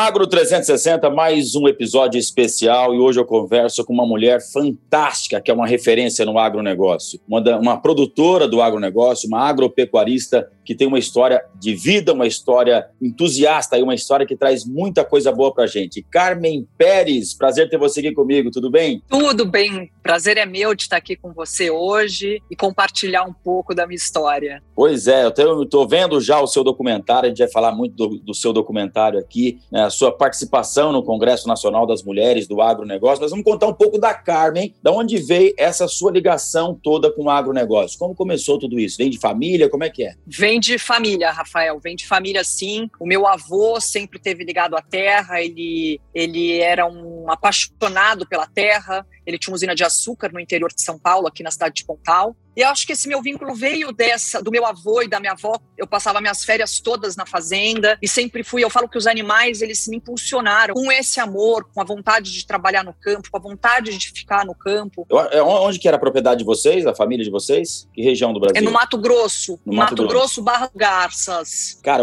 Agro 360, mais um episódio especial. E hoje eu converso com uma mulher fantástica que é uma referência no agronegócio, uma, uma produtora do agronegócio, uma agropecuarista que tem uma história de vida, uma história entusiasta e uma história que traz muita coisa boa pra gente. Carmen Pérez, prazer ter você aqui comigo, tudo bem? Tudo bem, prazer é meu de estar aqui com você hoje e compartilhar um pouco da minha história. Pois é, eu estou vendo já o seu documentário, a gente vai falar muito do, do seu documentário aqui, né, a sua participação no Congresso Nacional das Mulheres do Agronegócio, mas vamos contar um pouco da Carmen, da onde veio essa sua ligação toda com o agronegócio, como começou tudo isso? Vem de família, como é que é? Vem Vem de família, Rafael, vem de família sim. O meu avô sempre teve ligado à terra, ele, ele era um apaixonado pela terra, ele tinha uma usina de açúcar no interior de São Paulo, aqui na cidade de Pontal. E eu acho que esse meu vínculo veio dessa, do meu avô e da minha avó. Eu passava minhas férias todas na fazenda e sempre fui. Eu falo que os animais, eles me impulsionaram com esse amor, com a vontade de trabalhar no campo, com a vontade de ficar no campo. É, onde que era a propriedade de vocês, a família de vocês? Que região do Brasil? É no Mato Grosso. No Mato, Mato Grosso. Grosso, Barra Garças. Cara,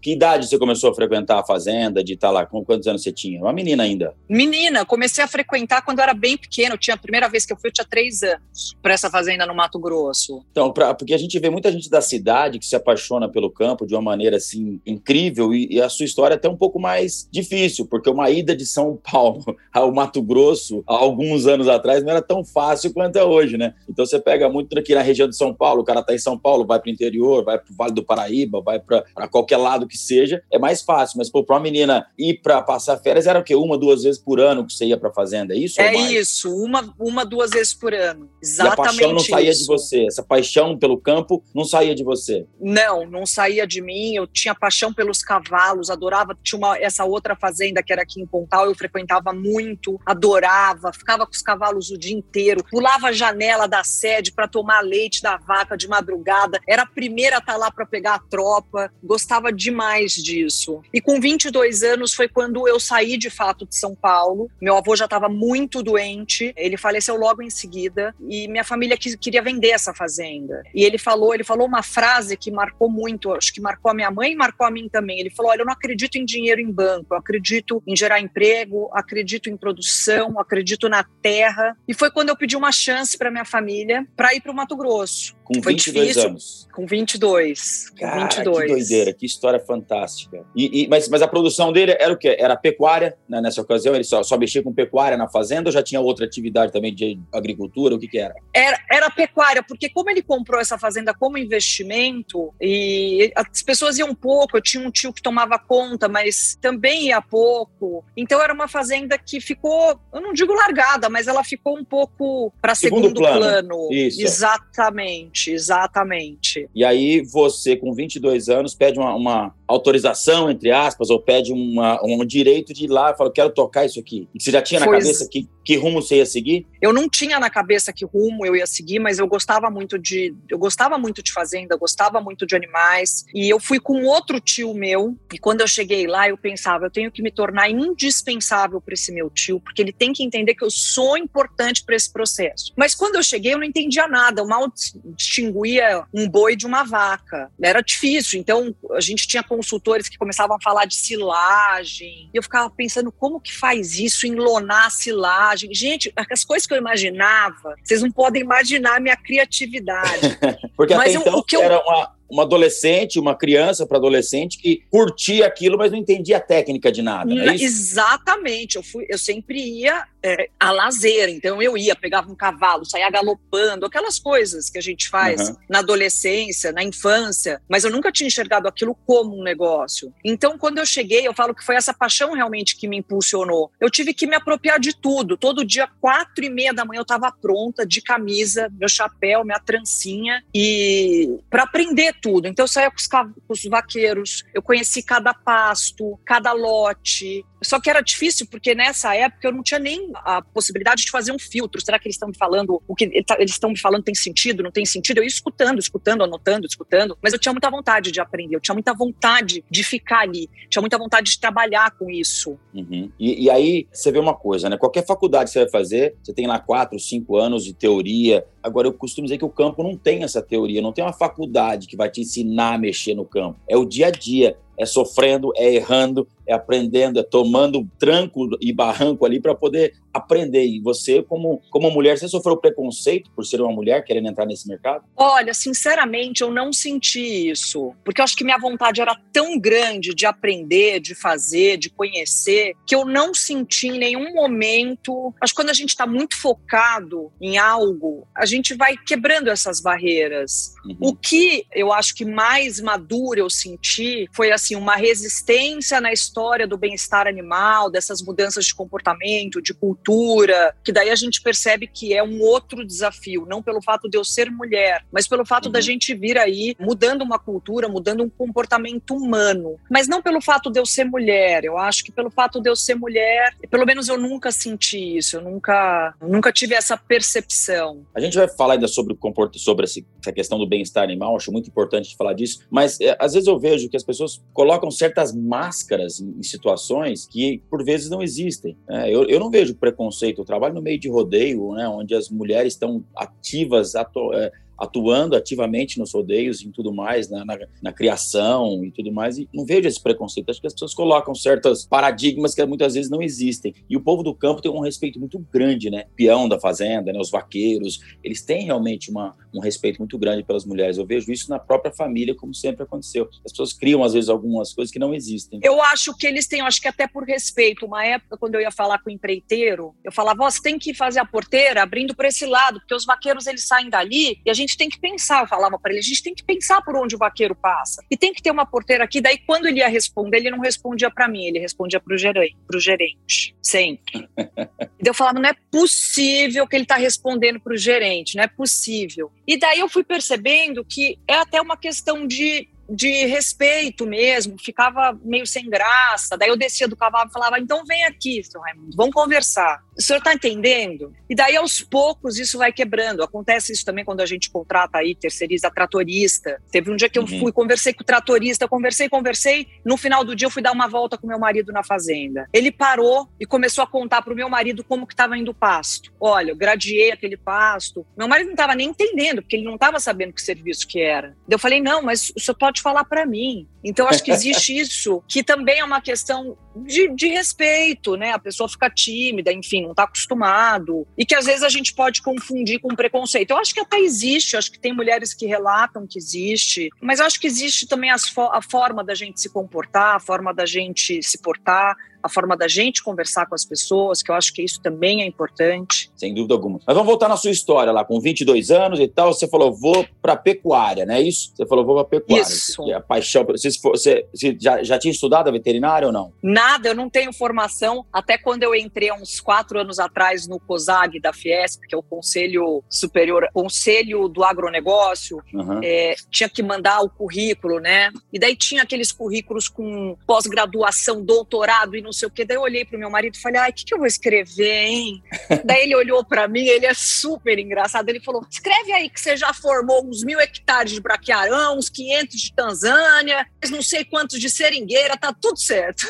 que idade você começou a frequentar a fazenda, de estar lá? Com quantos anos você tinha? Uma menina ainda? Menina, comecei a frequentar quando eu era bem pequena. Eu tinha a primeira vez que eu fui, eu tinha três anos para essa fazenda no Mato Grosso. Grosso? Então, pra, porque a gente vê muita gente da cidade que se apaixona pelo campo de uma maneira assim incrível e, e, a sua história é até um pouco mais difícil, porque uma ida de São Paulo ao Mato Grosso há alguns anos atrás não era tão fácil quanto é hoje, né? Então você pega muito aqui na região de São Paulo, o cara tá em São Paulo, vai para o interior, vai para o Vale do Paraíba, vai para qualquer lado que seja, é mais fácil. Mas para uma menina ir para passar férias era o quê? Uma, duas vezes por ano que você ia para fazenda, é isso? É isso, uma, uma, duas vezes por ano. Exatamente. E a paixão não saía de você você? Essa paixão pelo campo não saía de você? Não, não saía de mim. Eu tinha paixão pelos cavalos, adorava. Tinha uma, essa outra fazenda que era aqui em Pontal, eu frequentava muito, adorava, ficava com os cavalos o dia inteiro, pulava a janela da sede para tomar leite da vaca de madrugada. Era a primeira a estar tá lá para pegar a tropa, gostava demais disso. E com 22 anos foi quando eu saí de fato de São Paulo. Meu avô já estava muito doente, ele faleceu logo em seguida e minha família queria vender essa fazenda. E ele falou, ele falou uma frase que marcou muito, acho que marcou a minha mãe marcou a mim também. Ele falou: "Olha, eu não acredito em dinheiro em banco, eu acredito em gerar emprego, acredito em produção, acredito na terra". E foi quando eu pedi uma chance para minha família para ir para o Mato Grosso. Com Foi 22 difícil. anos. Com 22. Cara, com 22. que doideira, que história fantástica. E, e, mas, mas a produção dele era o quê? Era pecuária, né, nessa ocasião? Ele só, só mexia com pecuária na fazenda ou já tinha outra atividade também de agricultura? O que, que era? era? Era pecuária, porque como ele comprou essa fazenda como investimento, e as pessoas iam pouco, eu tinha um tio que tomava conta, mas também ia pouco. Então era uma fazenda que ficou, eu não digo largada, mas ela ficou um pouco para segundo, segundo plano. plano. Isso. Exatamente exatamente. E aí você, com 22 anos, pede uma, uma autorização, entre aspas, ou pede uma, um direito de ir lá e fala, quero tocar isso aqui. E você já tinha na pois... cabeça que, que rumo você ia seguir? Eu não tinha na cabeça que rumo eu ia seguir, mas eu gostava muito de eu gostava muito de fazenda, gostava muito de animais, e eu fui com outro tio meu, e quando eu cheguei lá, eu pensava, eu tenho que me tornar indispensável para esse meu tio, porque ele tem que entender que eu sou importante para esse processo. Mas quando eu cheguei, eu não entendia nada, eu mal distinguia um boi de uma vaca. Era difícil, então a gente tinha consultores que começavam a falar de silagem. E eu ficava pensando como que faz isso, enlonar a silagem. Gente, as coisas que eu imaginava, vocês não podem imaginar a minha criatividade. Porque Mas até eu, então eu, era uma uma adolescente, uma criança para adolescente que curtia aquilo, mas não entendia a técnica de nada. É Exatamente. Eu, fui, eu sempre ia é, a lazer, então eu ia, pegava um cavalo, saía galopando, aquelas coisas que a gente faz uhum. na adolescência, na infância, mas eu nunca tinha enxergado aquilo como um negócio. Então, quando eu cheguei, eu falo que foi essa paixão realmente que me impulsionou. Eu tive que me apropriar de tudo. Todo dia, quatro e meia da manhã, eu estava pronta, de camisa, meu chapéu, minha trancinha, e para aprender tudo. Então eu saía com os, com os vaqueiros, eu conheci cada pasto, cada lote, só que era difícil porque nessa época eu não tinha nem a possibilidade de fazer um filtro. Será que eles estão me falando o que eles estão me falando tem sentido, não tem sentido? Eu ia escutando, escutando, anotando, escutando, mas eu tinha muita vontade de aprender, eu tinha muita vontade de ficar ali, tinha muita vontade de trabalhar com isso. Uhum. E, e, aí você vê uma coisa, né? Qualquer faculdade que você vai fazer, você tem lá quatro, cinco anos de teoria. Agora eu costumo dizer que o campo não tem essa teoria, não tem uma faculdade que vai te ensinar a mexer no campo. É o dia a dia é sofrendo, é errando, é aprendendo, é tomando tranco e barranco ali para poder aprender. E você, como, como mulher, você sofreu preconceito por ser uma mulher querendo entrar nesse mercado? Olha, sinceramente, eu não senti isso, porque eu acho que minha vontade era tão grande de aprender, de fazer, de conhecer, que eu não senti em nenhum momento. Acho que quando a gente está muito focado em algo, a gente vai quebrando essas barreiras. Uhum. O que eu acho que mais maduro eu senti foi assim uma resistência na história do bem-estar animal, dessas mudanças de comportamento, de cultura, que daí a gente percebe que é um outro desafio, não pelo fato de eu ser mulher, mas pelo fato uhum. da gente vir aí mudando uma cultura, mudando um comportamento humano, mas não pelo fato de eu ser mulher. Eu acho que pelo fato de eu ser mulher, pelo menos eu nunca senti isso, eu nunca, nunca tive essa percepção. A gente vai falar ainda sobre sobre essa questão do bem-estar animal, acho muito importante falar disso, mas é, às vezes eu vejo que as pessoas colocam certas máscaras em, em situações que por vezes não existem. É, eu, eu não vejo preconceito, eu trabalho no meio de rodeio, né, onde as mulheres estão ativas, atu, é, atuando ativamente nos rodeios e tudo mais, na, na, na, criação e tudo mais, e não vejo esse preconceito. Acho que as pessoas colocam certos paradigmas que muitas vezes não existem. E o povo do campo tem um respeito muito grande, né? Peão da fazenda, né? os vaqueiros, eles têm realmente uma, um respeito muito grande pelas mulheres. Eu vejo isso na própria família, como sempre aconteceu. As pessoas criam, às vezes, algumas coisas que não existem. Eu acho que eles têm, acho que até por respeito. Uma época, quando eu ia falar com o empreiteiro, eu falava, você tem que fazer a porteira abrindo para esse lado, porque os vaqueiros, eles saem dali e a gente gente tem que pensar, eu falava para ele, a gente tem que pensar por onde o vaqueiro passa. E tem que ter uma porteira aqui. Daí, quando ele ia responder, ele não respondia para mim, ele respondia para o gerente, pro gerente, sempre. e daí eu falava, não é possível que ele está respondendo para o gerente, não é possível. E daí eu fui percebendo que é até uma questão de de respeito mesmo, ficava meio sem graça. Daí eu descia do cavalo e falava: então vem aqui, seu Raimundo, vamos conversar. O senhor está entendendo? E daí aos poucos isso vai quebrando. Acontece isso também quando a gente contrata aí, terceiriza tratorista. Teve um dia que eu uhum. fui, conversei com o tratorista, conversei, conversei. No final do dia eu fui dar uma volta com meu marido na fazenda. Ele parou e começou a contar para o meu marido como que estava indo o pasto. Olha, eu gradiei aquele pasto. Meu marido não estava nem entendendo, porque ele não estava sabendo que serviço que era. Eu falei: não, mas o senhor pode falar para mim. Então, acho que existe isso, que também é uma questão de, de, respeito, né? A pessoa fica tímida, enfim, não está acostumado. E que às vezes a gente pode confundir com preconceito. Eu acho que até existe, acho que tem mulheres que relatam que existe, mas eu acho que existe também fo a forma da gente se comportar, a forma da gente se portar a forma da gente conversar com as pessoas, que eu acho que isso também é importante. Sem dúvida alguma. Mas vamos voltar na sua história lá, com 22 anos e tal, você falou, vou para pecuária, não é isso? Você falou, vou para pecuária. Isso. A paixão, você, você, você já, já tinha estudado a veterinária ou não? Nada, eu não tenho formação. Até quando eu entrei uns quatro anos atrás no COSAG da Fiesp, que é o Conselho Superior, Conselho do Agronegócio, uhum. é, tinha que mandar o currículo, né? E daí tinha aqueles currículos com pós-graduação, doutorado e não sei o quê. Daí eu olhei pro meu marido e falei, ai, o que, que eu vou escrever, hein? daí ele olhou para mim, ele é super engraçado. Ele falou: escreve aí que você já formou uns mil hectares de braquiarão, uns 500 de Tanzânia, não sei quantos de seringueira, tá tudo certo.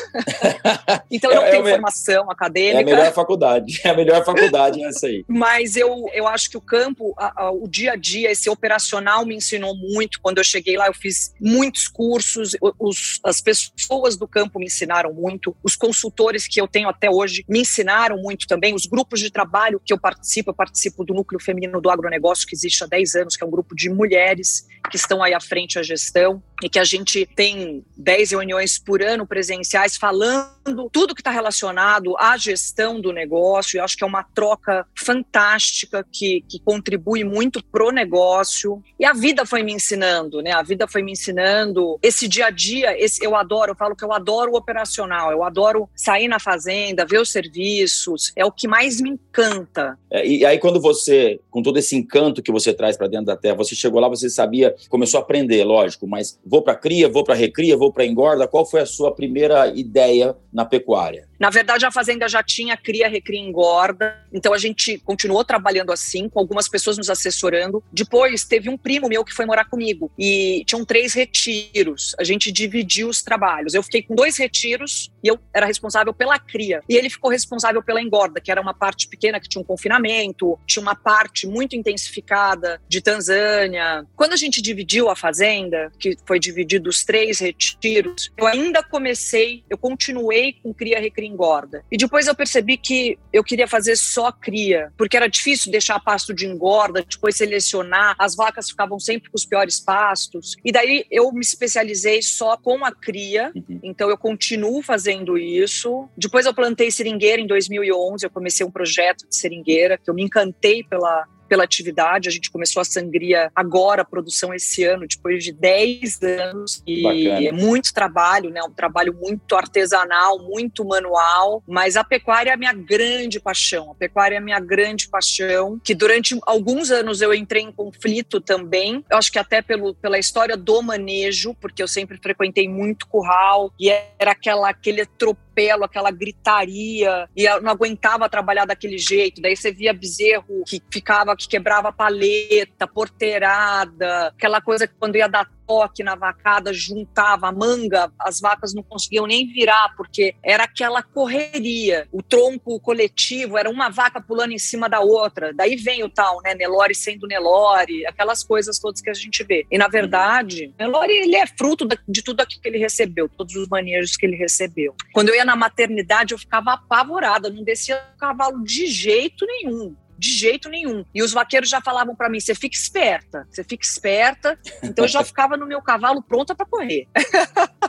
então eu não é, tenho é, formação acadêmica. É a melhor faculdade, é a melhor faculdade essa aí. Mas eu, eu acho que o campo, a, a, o dia a dia, esse operacional me ensinou muito. Quando eu cheguei lá, eu fiz muitos cursos, os, as pessoas do campo me ensinaram muito, os consultores que eu tenho até hoje me ensinaram muito também, os grupos de trabalho que eu participo, eu participo do Núcleo Feminino do Agronegócio, que existe há 10 anos, que é um grupo de mulheres que estão aí à frente da gestão, e que a gente tem 10 reuniões por ano presenciais falando tudo que está relacionado à gestão do negócio. Eu acho que é uma troca fantástica que, que contribui muito pro negócio. E a vida foi me ensinando, né? A vida foi me ensinando esse dia a dia. Esse, eu adoro, eu falo que eu adoro o operacional, eu adoro sair na fazenda, ver os serviços. É o que mais me encanta. É, e aí, quando você, com todo esse encanto que você traz para dentro da terra, você chegou lá, você sabia, começou a aprender, lógico, mas vou para cria, vou para recria, vou para engorda. Qual foi a sua primeira ideia na pecuária? Na verdade, a fazenda já tinha cria, recria, engorda. Então a gente continuou trabalhando assim, com algumas pessoas nos assessorando. Depois teve um primo meu que foi morar comigo e tinham três retiros. A gente dividiu os trabalhos. Eu fiquei com dois retiros e eu era responsável pela cria. E ele ficou responsável pela engorda, que era uma parte pequena que tinha um confinamento, tinha uma parte muito intensificada de Tanzânia. Quando a gente dividiu a fazenda, que foi dividido os três retiros, eu ainda comecei, eu continuei com cria, recria, engorda. E depois eu percebi que eu queria fazer só cria, porque era difícil deixar pasto de engorda, depois selecionar, as vacas ficavam sempre com os piores pastos. E daí eu me especializei só com a cria, uhum. então eu continuo fazendo isso. Depois eu plantei seringueira em 2011, eu comecei um projeto de seringueira, que eu me encantei pela pela atividade. A gente começou a sangria agora, a produção esse ano, depois de 10 anos. E Bacana. é muito trabalho, né? Um trabalho muito artesanal, muito manual. Mas a pecuária é a minha grande paixão. A pecuária é a minha grande paixão, que durante alguns anos eu entrei em conflito também. Eu acho que até pelo, pela história do manejo, porque eu sempre frequentei muito curral e era aquela, aquele aquela gritaria, e não aguentava trabalhar daquele jeito. Daí você via bezerro que ficava que quebrava paleta, porteirada, aquela coisa que quando ia dar toque na vacada, juntava a manga, as vacas não conseguiam nem virar, porque era aquela correria. O tronco coletivo era uma vaca pulando em cima da outra. Daí vem o tal, né? Nelore sendo Nelore, aquelas coisas todas que a gente vê. E na verdade, Nelore ele é fruto de tudo aquilo que ele recebeu, todos os manejos que ele recebeu. Quando eu ia na maternidade, eu ficava apavorada, não descia o cavalo de jeito nenhum de jeito nenhum. E os vaqueiros já falavam para mim: você fica esperta, você fica esperta. Então eu já ficava no meu cavalo pronta para correr.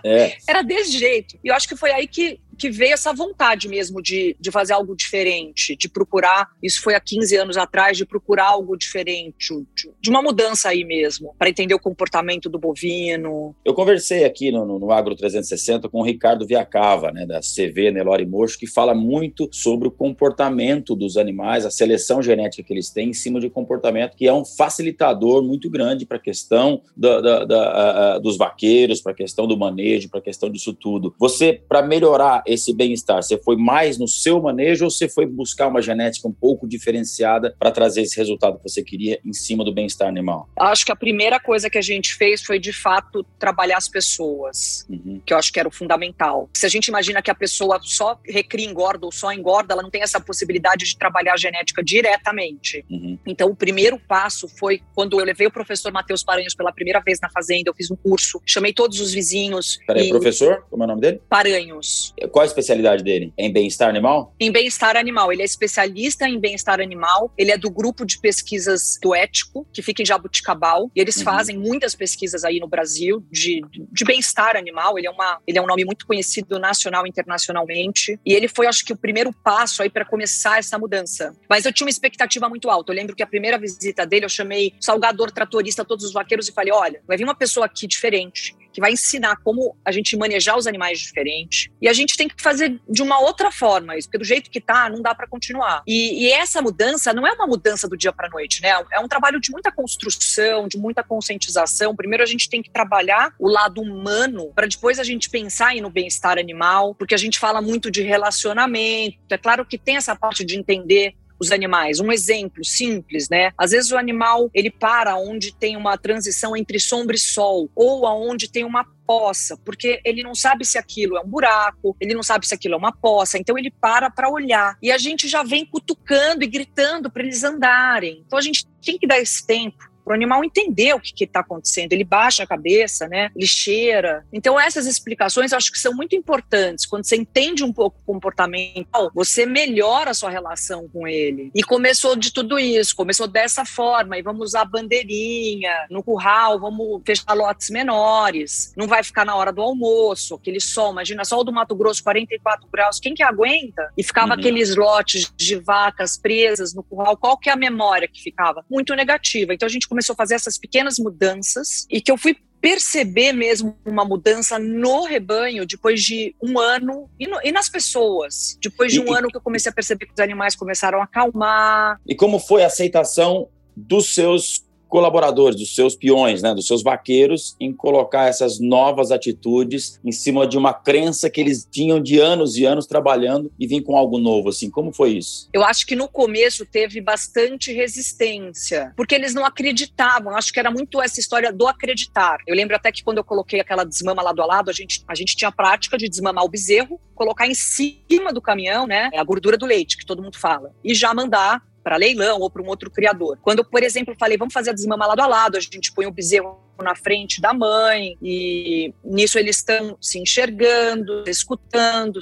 É. Era desse jeito. E eu acho que foi aí que que veio essa vontade mesmo de, de fazer algo diferente, de procurar, isso foi há 15 anos atrás, de procurar algo diferente, de, de uma mudança aí mesmo, para entender o comportamento do bovino. Eu conversei aqui no, no, no, Agro 360 com o Ricardo Viacava, né, da CV Nelore Mocho, que fala muito sobre o comportamento dos animais, a seleção genética que eles têm em cima de comportamento, que é um facilitador muito grande para a questão da, da, da, dos vaqueiros, para a questão do manejo, para a questão disso tudo. Você, para melhorar esse bem-estar? Você foi mais no seu manejo ou você foi buscar uma genética um pouco diferenciada para trazer esse resultado que você queria em cima do bem-estar animal? Acho que a primeira coisa que a gente fez foi, de fato, trabalhar as pessoas, uhum. que eu acho que era o fundamental. Se a gente imagina que a pessoa só recria engorda ou só engorda, ela não tem essa possibilidade de trabalhar a genética diretamente. Uhum. Então, o primeiro passo foi quando eu levei o professor Matheus Paranhos pela primeira vez na fazenda, eu fiz um curso, chamei todos os vizinhos. Peraí, e... professor? Como é o nome dele? Paranhos. Qual a especialidade dele? Em bem-estar animal? Em bem-estar animal. Ele é especialista em bem-estar animal. Ele é do grupo de pesquisas do Ético, que fica em Jabuticabal. E eles uhum. fazem muitas pesquisas aí no Brasil de, de bem-estar animal. Ele é, uma, ele é um nome muito conhecido nacional e internacionalmente. E ele foi, acho que, o primeiro passo aí para começar essa mudança. Mas eu tinha uma expectativa muito alta. Eu lembro que a primeira visita dele, eu chamei salgador, tratorista, todos os vaqueiros e falei: olha, vai vir uma pessoa aqui diferente, que vai ensinar como a gente manejar os animais diferente. E a gente tem que fazer de uma outra forma isso, porque do jeito que tá, não dá para continuar. E, e, essa mudança não é uma mudança do dia para noite, né? É um trabalho de muita construção, de muita conscientização. Primeiro a gente tem que trabalhar o lado humano para depois a gente pensar no bem-estar animal, porque a gente fala muito de relacionamento. É claro que tem essa parte de entender os animais. Um exemplo simples, né? Às vezes o animal ele para onde tem uma transição entre sombra e sol ou aonde tem uma poça, porque ele não sabe se aquilo é um buraco, ele não sabe se aquilo é uma poça, então ele para para olhar. E a gente já vem cutucando e gritando para eles andarem. Então a gente tem que dar esse tempo para o animal entender o que está acontecendo. Ele baixa a cabeça, né? Ele cheira. Então, essas explicações eu acho que são muito importantes. Quando você entende um pouco o comportamental, você melhora a sua relação com ele. E começou de tudo isso, começou dessa forma. E vamos usar bandeirinha no curral, vamos fechar lotes menores. Não vai ficar na hora do almoço, aquele sol. Imagina, sol do Mato Grosso, 44 graus. Quem que aguenta? E ficava uhum. aqueles lotes de vacas presas no curral. Qual que é a memória que ficava? Muito negativa. Então, a gente começou a fazer essas pequenas mudanças e que eu fui perceber mesmo uma mudança no rebanho depois de um ano e, no, e nas pessoas. Depois de um e, ano que eu comecei a perceber que os animais começaram a acalmar. E como foi a aceitação dos seus colaboradores, dos seus peões, né, dos seus vaqueiros, em colocar essas novas atitudes em cima de uma crença que eles tinham de anos e anos trabalhando e vir com algo novo, assim. Como foi isso? Eu acho que no começo teve bastante resistência, porque eles não acreditavam. Acho que era muito essa história do acreditar. Eu lembro até que quando eu coloquei aquela desmama lado a lado, a gente, a gente tinha a prática de desmamar o bezerro, colocar em cima do caminhão, né, a gordura do leite, que todo mundo fala, e já mandar para leilão ou para um outro criador. Quando eu, por exemplo, falei, vamos fazer a desmama lado a lado, a gente põe o bezerro na frente da mãe e nisso eles estão se enxergando, escutando,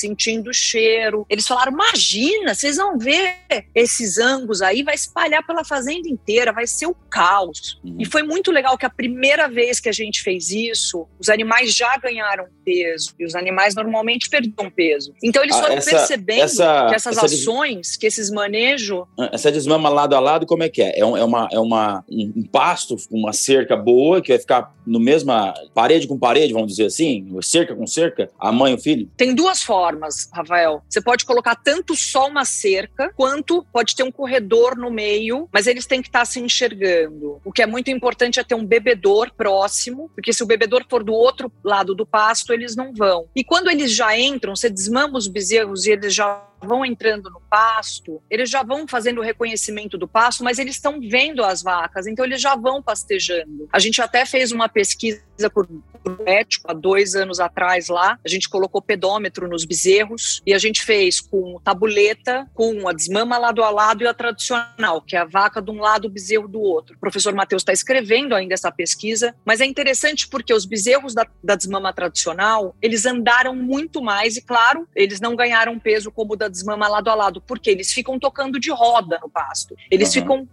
sentindo o cheiro. Eles falaram: imagina, vocês vão ver esses angus aí, vai espalhar pela fazenda inteira, vai ser o caos. Uhum. E foi muito legal que a primeira vez que a gente fez isso, os animais já ganharam peso. E os animais normalmente perderam peso. Então eles ah, foram essa, percebendo essa, que essas ações, des... que esses manejos. Ah, essa desmama lado a lado, como é que é? É, um, é uma, é uma, um pasto, uma cerca boa, que vai ficar no mesma parede com parede, vamos dizer assim, cerca com cerca, a mãe e o filho? Tem duas formas formas, Rafael. Você pode colocar tanto só uma cerca, quanto pode ter um corredor no meio, mas eles têm que estar se enxergando. O que é muito importante é ter um bebedor próximo, porque se o bebedor for do outro lado do pasto, eles não vão. E quando eles já entram, você desmama os bezerros e eles já vão entrando no pasto, eles já vão fazendo o reconhecimento do pasto, mas eles estão vendo as vacas, então eles já vão pastejando. A gente até fez uma pesquisa por ético há dois anos atrás lá, a gente colocou pedômetro nos bezerros e a gente fez com tabuleta, com a desmama lado a lado e a tradicional, que é a vaca de um lado, o bezerro do outro. O professor Matheus está escrevendo ainda essa pesquisa, mas é interessante porque os bezerros da, da desmama tradicional, eles andaram muito mais e, claro, eles não ganharam peso como da desmama lado a lado, porque eles ficam tocando de roda no pasto. Eles uhum. ficam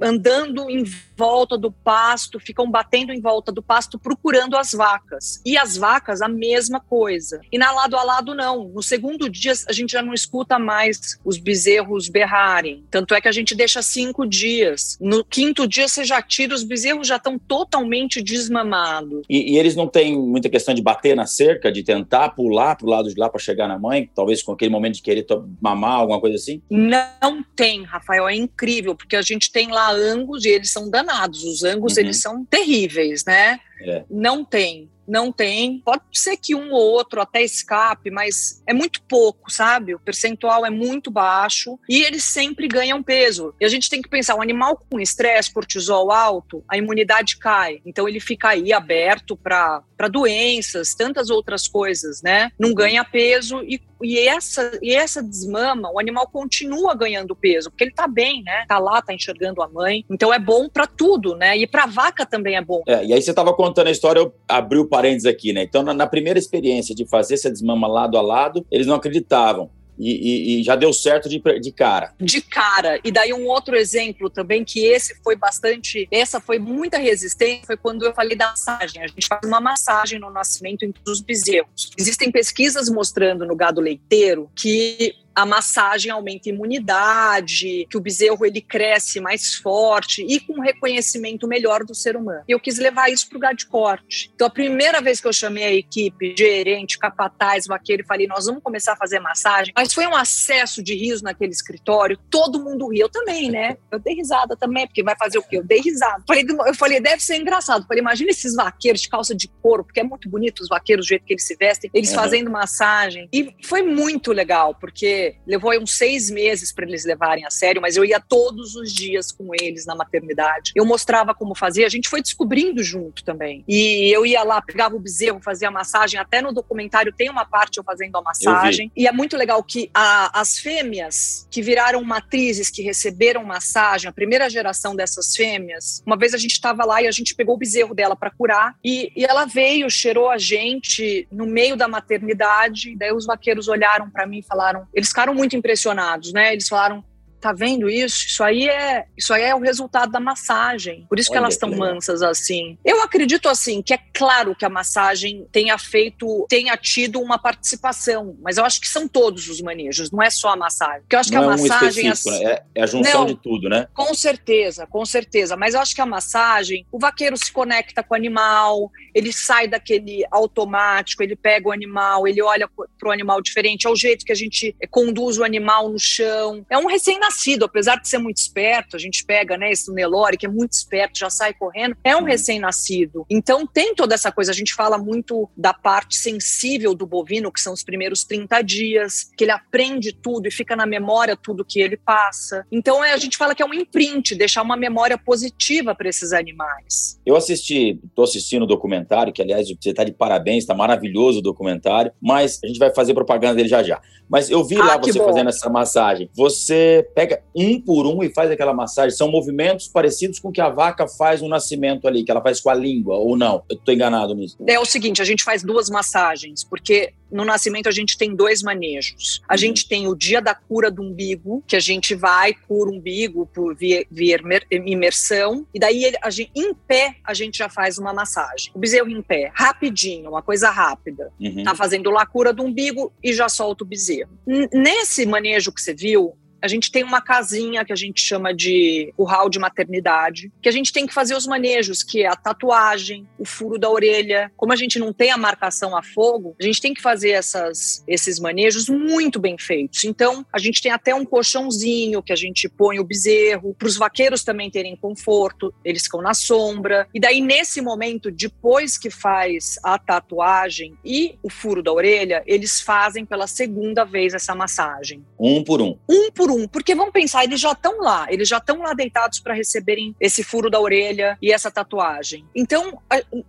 andando em volta do pasto, ficam batendo em volta do pasto procurando as vacas. E as vacas, a mesma coisa. E na lado a lado, não. No segundo dia, a gente já não escuta mais os bezerros berrarem. Tanto é que a gente deixa cinco dias. No quinto dia, você já tira, os bezerros já estão totalmente desmamados. E, e eles não têm muita questão de bater na cerca, de tentar pular pro lado de lá para chegar na mãe? Talvez com aquele momento de querer mamar, alguma coisa assim? Não tem, Rafael, é incrível, porque a gente tem lá angus e eles são danados. Os angus, uhum. eles são terríveis, né? É. Não tem não tem. Pode ser que um ou outro até escape, mas é muito pouco, sabe? O percentual é muito baixo e eles sempre ganham peso. E a gente tem que pensar: um animal com estresse, cortisol alto, a imunidade cai. Então ele fica aí aberto para doenças, tantas outras coisas, né? Não ganha peso e e essa, e essa desmama, o animal continua ganhando peso, porque ele tá bem, né? Tá lá, tá enxergando a mãe. Então é bom para tudo, né? E para vaca também é bom. É, e aí você tava contando a história, eu abri o parênteses aqui, né? Então, na, na primeira experiência de fazer essa desmama lado a lado, eles não acreditavam. E, e, e, já deu certo de, de cara. De cara. E daí um outro exemplo também, que esse foi bastante, essa foi muita resistência, foi quando eu falei da massagem. A gente faz uma massagem no nascimento entre os bezerros. Existem pesquisas mostrando no gado leiteiro que a massagem aumenta a imunidade, que o bezerro ele cresce mais forte e com um reconhecimento melhor do ser humano. E eu quis levar isso para o gado de corte. Então, a primeira vez que eu chamei a equipe, gerente, capataz, vaqueiro, e falei, nós vamos começar a fazer massagem, mas foi um acesso de riso naquele escritório, todo mundo ria. Eu também, né? Eu dei risada também, porque vai fazer o quê? Eu dei risada. Falei, eu falei, deve ser engraçado. falei, imagina esses vaqueiros de calça de couro, porque é muito bonito os vaqueiros, do jeito que eles se vestem, eles uhum. fazendo massagem. E foi muito legal, porque levou uns seis meses para eles levarem a sério, mas eu ia todos os dias com eles na maternidade. Eu mostrava como fazer, a gente foi descobrindo junto também. E eu ia lá, pegava o bezerro, fazia a massagem, até no documentário tem uma parte eu fazendo a massagem. E é muito legal que a, as fêmeas que viraram matrizes, que receberam massagem, a primeira geração dessas fêmeas, uma vez a gente estava lá e a gente pegou o bezerro dela para curar e, e ela veio, cheirou a gente no meio da maternidade. Daí os vaqueiros olharam para mim e falaram: eles ficaram muito impressionados, né? Eles falaram: tá vendo isso? Isso aí é, isso aí é o resultado da massagem. Por isso Olha que elas estão mansas assim. Eu acredito assim que é claro que a massagem tenha feito, tenha tido uma participação, mas eu acho que são todos os manejos, não é só a massagem. Porque eu acho não que a é massagem um assim, é, é, a junção não, de tudo, né? Com certeza, com certeza. Mas eu acho que a massagem, o vaqueiro se conecta com o animal, ele sai daquele automático, ele pega o animal, ele olha para o animal diferente, é o jeito que a gente conduz o animal no chão. É um recém recém-nascido, apesar de ser muito esperto, a gente pega, né, esse Nelore, que é muito esperto, já sai correndo, é um recém-nascido. Então tem toda essa coisa, a gente fala muito da parte sensível do bovino, que são os primeiros 30 dias, que ele aprende tudo e fica na memória tudo que ele passa. Então é, a gente fala que é um imprint, deixar uma memória positiva para esses animais. Eu assisti, estou assistindo o documentário, que aliás você está de parabéns, está maravilhoso o documentário, mas a gente vai fazer propaganda dele já já. Mas eu vi ah, lá você bom. fazendo essa massagem. Você pega um por um e faz aquela massagem. São movimentos parecidos com o que a vaca faz no nascimento ali, que ela faz com a língua, ou não? Eu estou enganado nisso. É o seguinte, a gente faz duas massagens, porque no nascimento a gente tem dois manejos. A uhum. gente tem o dia da cura do umbigo, que a gente vai, cura o umbigo por via, via imersão, e daí a gente, em pé a gente já faz uma massagem. O bezerro em pé, rapidinho, uma coisa rápida. Uhum. Tá fazendo lá a cura do umbigo e já solta o bezerro. N nesse manejo que você viu, a gente tem uma casinha que a gente chama de curral de maternidade, que a gente tem que fazer os manejos, que é a tatuagem, o furo da orelha. Como a gente não tem a marcação a fogo, a gente tem que fazer essas, esses manejos muito bem feitos. Então, a gente tem até um colchãozinho que a gente põe o bezerro, para os vaqueiros também terem conforto, eles ficam na sombra. E daí, nesse momento, depois que faz a tatuagem e o furo da orelha, eles fazem pela segunda vez essa massagem. Um por um. Um por um, porque vamos pensar, eles já estão lá, eles já estão lá deitados para receberem esse furo da orelha e essa tatuagem. Então,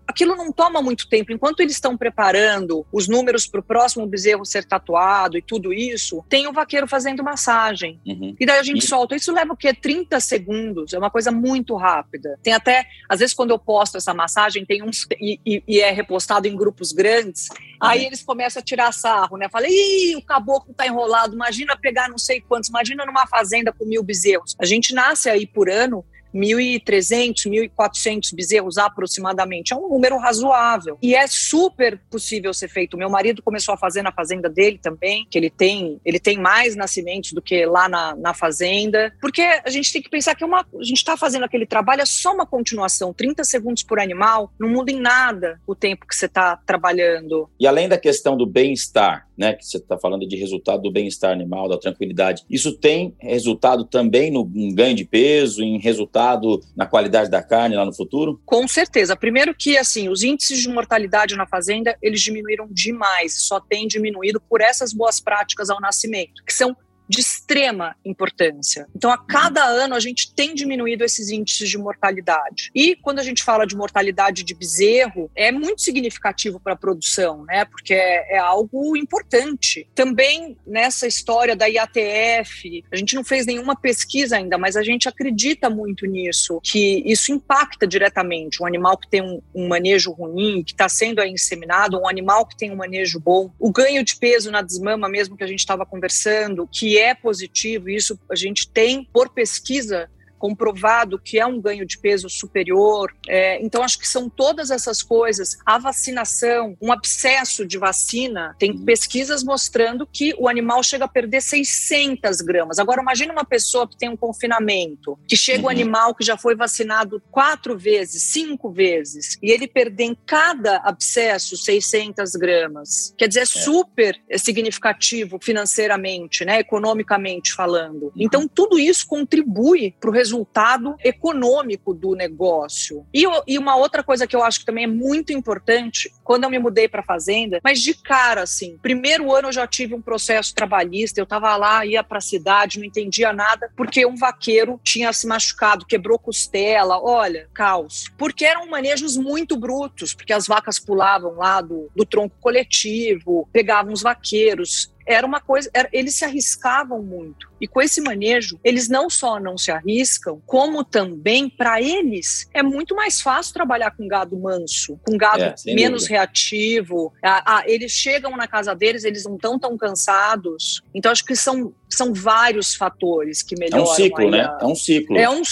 aquilo não toma muito tempo. Enquanto eles estão preparando os números para o próximo bezerro ser tatuado e tudo isso, tem o vaqueiro fazendo massagem. Uhum. E daí a gente solta. Isso leva o quê? 30 segundos. É uma coisa muito rápida. Tem até, às vezes, quando eu posto essa massagem, tem uns. E, e, e é repostado em grupos grandes, uhum. aí eles começam a tirar sarro, né? Falei, ih, o caboclo tá enrolado. Imagina pegar não sei quantos, imagina numa fazenda com mil bezerros. A gente nasce aí por ano 1.300, 1.400 bezerros aproximadamente. É um número razoável. E é super possível ser feito. Meu marido começou a fazer na fazenda dele também, que ele tem, ele tem mais nascimentos do que lá na, na fazenda. Porque a gente tem que pensar que é uma, a gente está fazendo aquele trabalho, é só uma continuação. 30 segundos por animal não muda em nada o tempo que você está trabalhando. E além da questão do bem-estar, né, que você está falando de resultado do bem-estar animal, da tranquilidade, isso tem resultado também no ganho de peso, em resultado na qualidade da carne lá no futuro? Com certeza. Primeiro que, assim, os índices de mortalidade na fazenda, eles diminuíram demais, só tem diminuído por essas boas práticas ao nascimento, que são de extrema importância. Então, a cada ano, a gente tem diminuído esses índices de mortalidade. E quando a gente fala de mortalidade de bezerro, é muito significativo para a produção, né? Porque é, é, algo importante. Também nessa história da IATF, a gente não fez nenhuma pesquisa ainda, mas a gente acredita muito nisso, que isso impacta diretamente. Um animal que tem um, um manejo ruim, que está sendo inseminado, um animal que tem um manejo bom, o ganho de peso na desmama, mesmo que a gente estava conversando, que é positivo, isso a gente tem por pesquisa comprovado que é um ganho de peso superior. É, então, acho que são todas essas coisas. A vacinação, um abscesso de vacina, tem uhum. pesquisas mostrando que o animal chega a perder 600 gramas. Agora, imagine uma pessoa que tem um confinamento, que chega uhum. um animal que já foi vacinado quatro vezes, cinco vezes, e ele perder em cada abscesso 600 gramas. Quer dizer, é, é. super significativo financeiramente, né, economicamente falando. Uhum. Então, tudo isso contribui para o resultado resultado econômico do negócio. E, e uma outra coisa que eu acho que também é muito importante, quando eu me mudei para fazenda, mas de cara, assim, primeiro ano eu já tive um processo trabalhista, eu estava lá, ia para a cidade, não entendia nada, porque um vaqueiro tinha se machucado, quebrou costela, olha, caos. Porque eram manejos muito brutos, porque as vacas pulavam lá do, do tronco coletivo, pegavam os vaqueiros, era uma coisa, era, eles se arriscavam muito. E com esse manejo, eles não só não se arriscam, como também, para eles, é muito mais fácil trabalhar com gado manso, com gado é, menos dúvida. reativo. Ah, ah, eles chegam na casa deles, eles não estão tão cansados. Então, acho que são, são vários fatores que melhoram. É um ciclo, né? É um ciclo. É um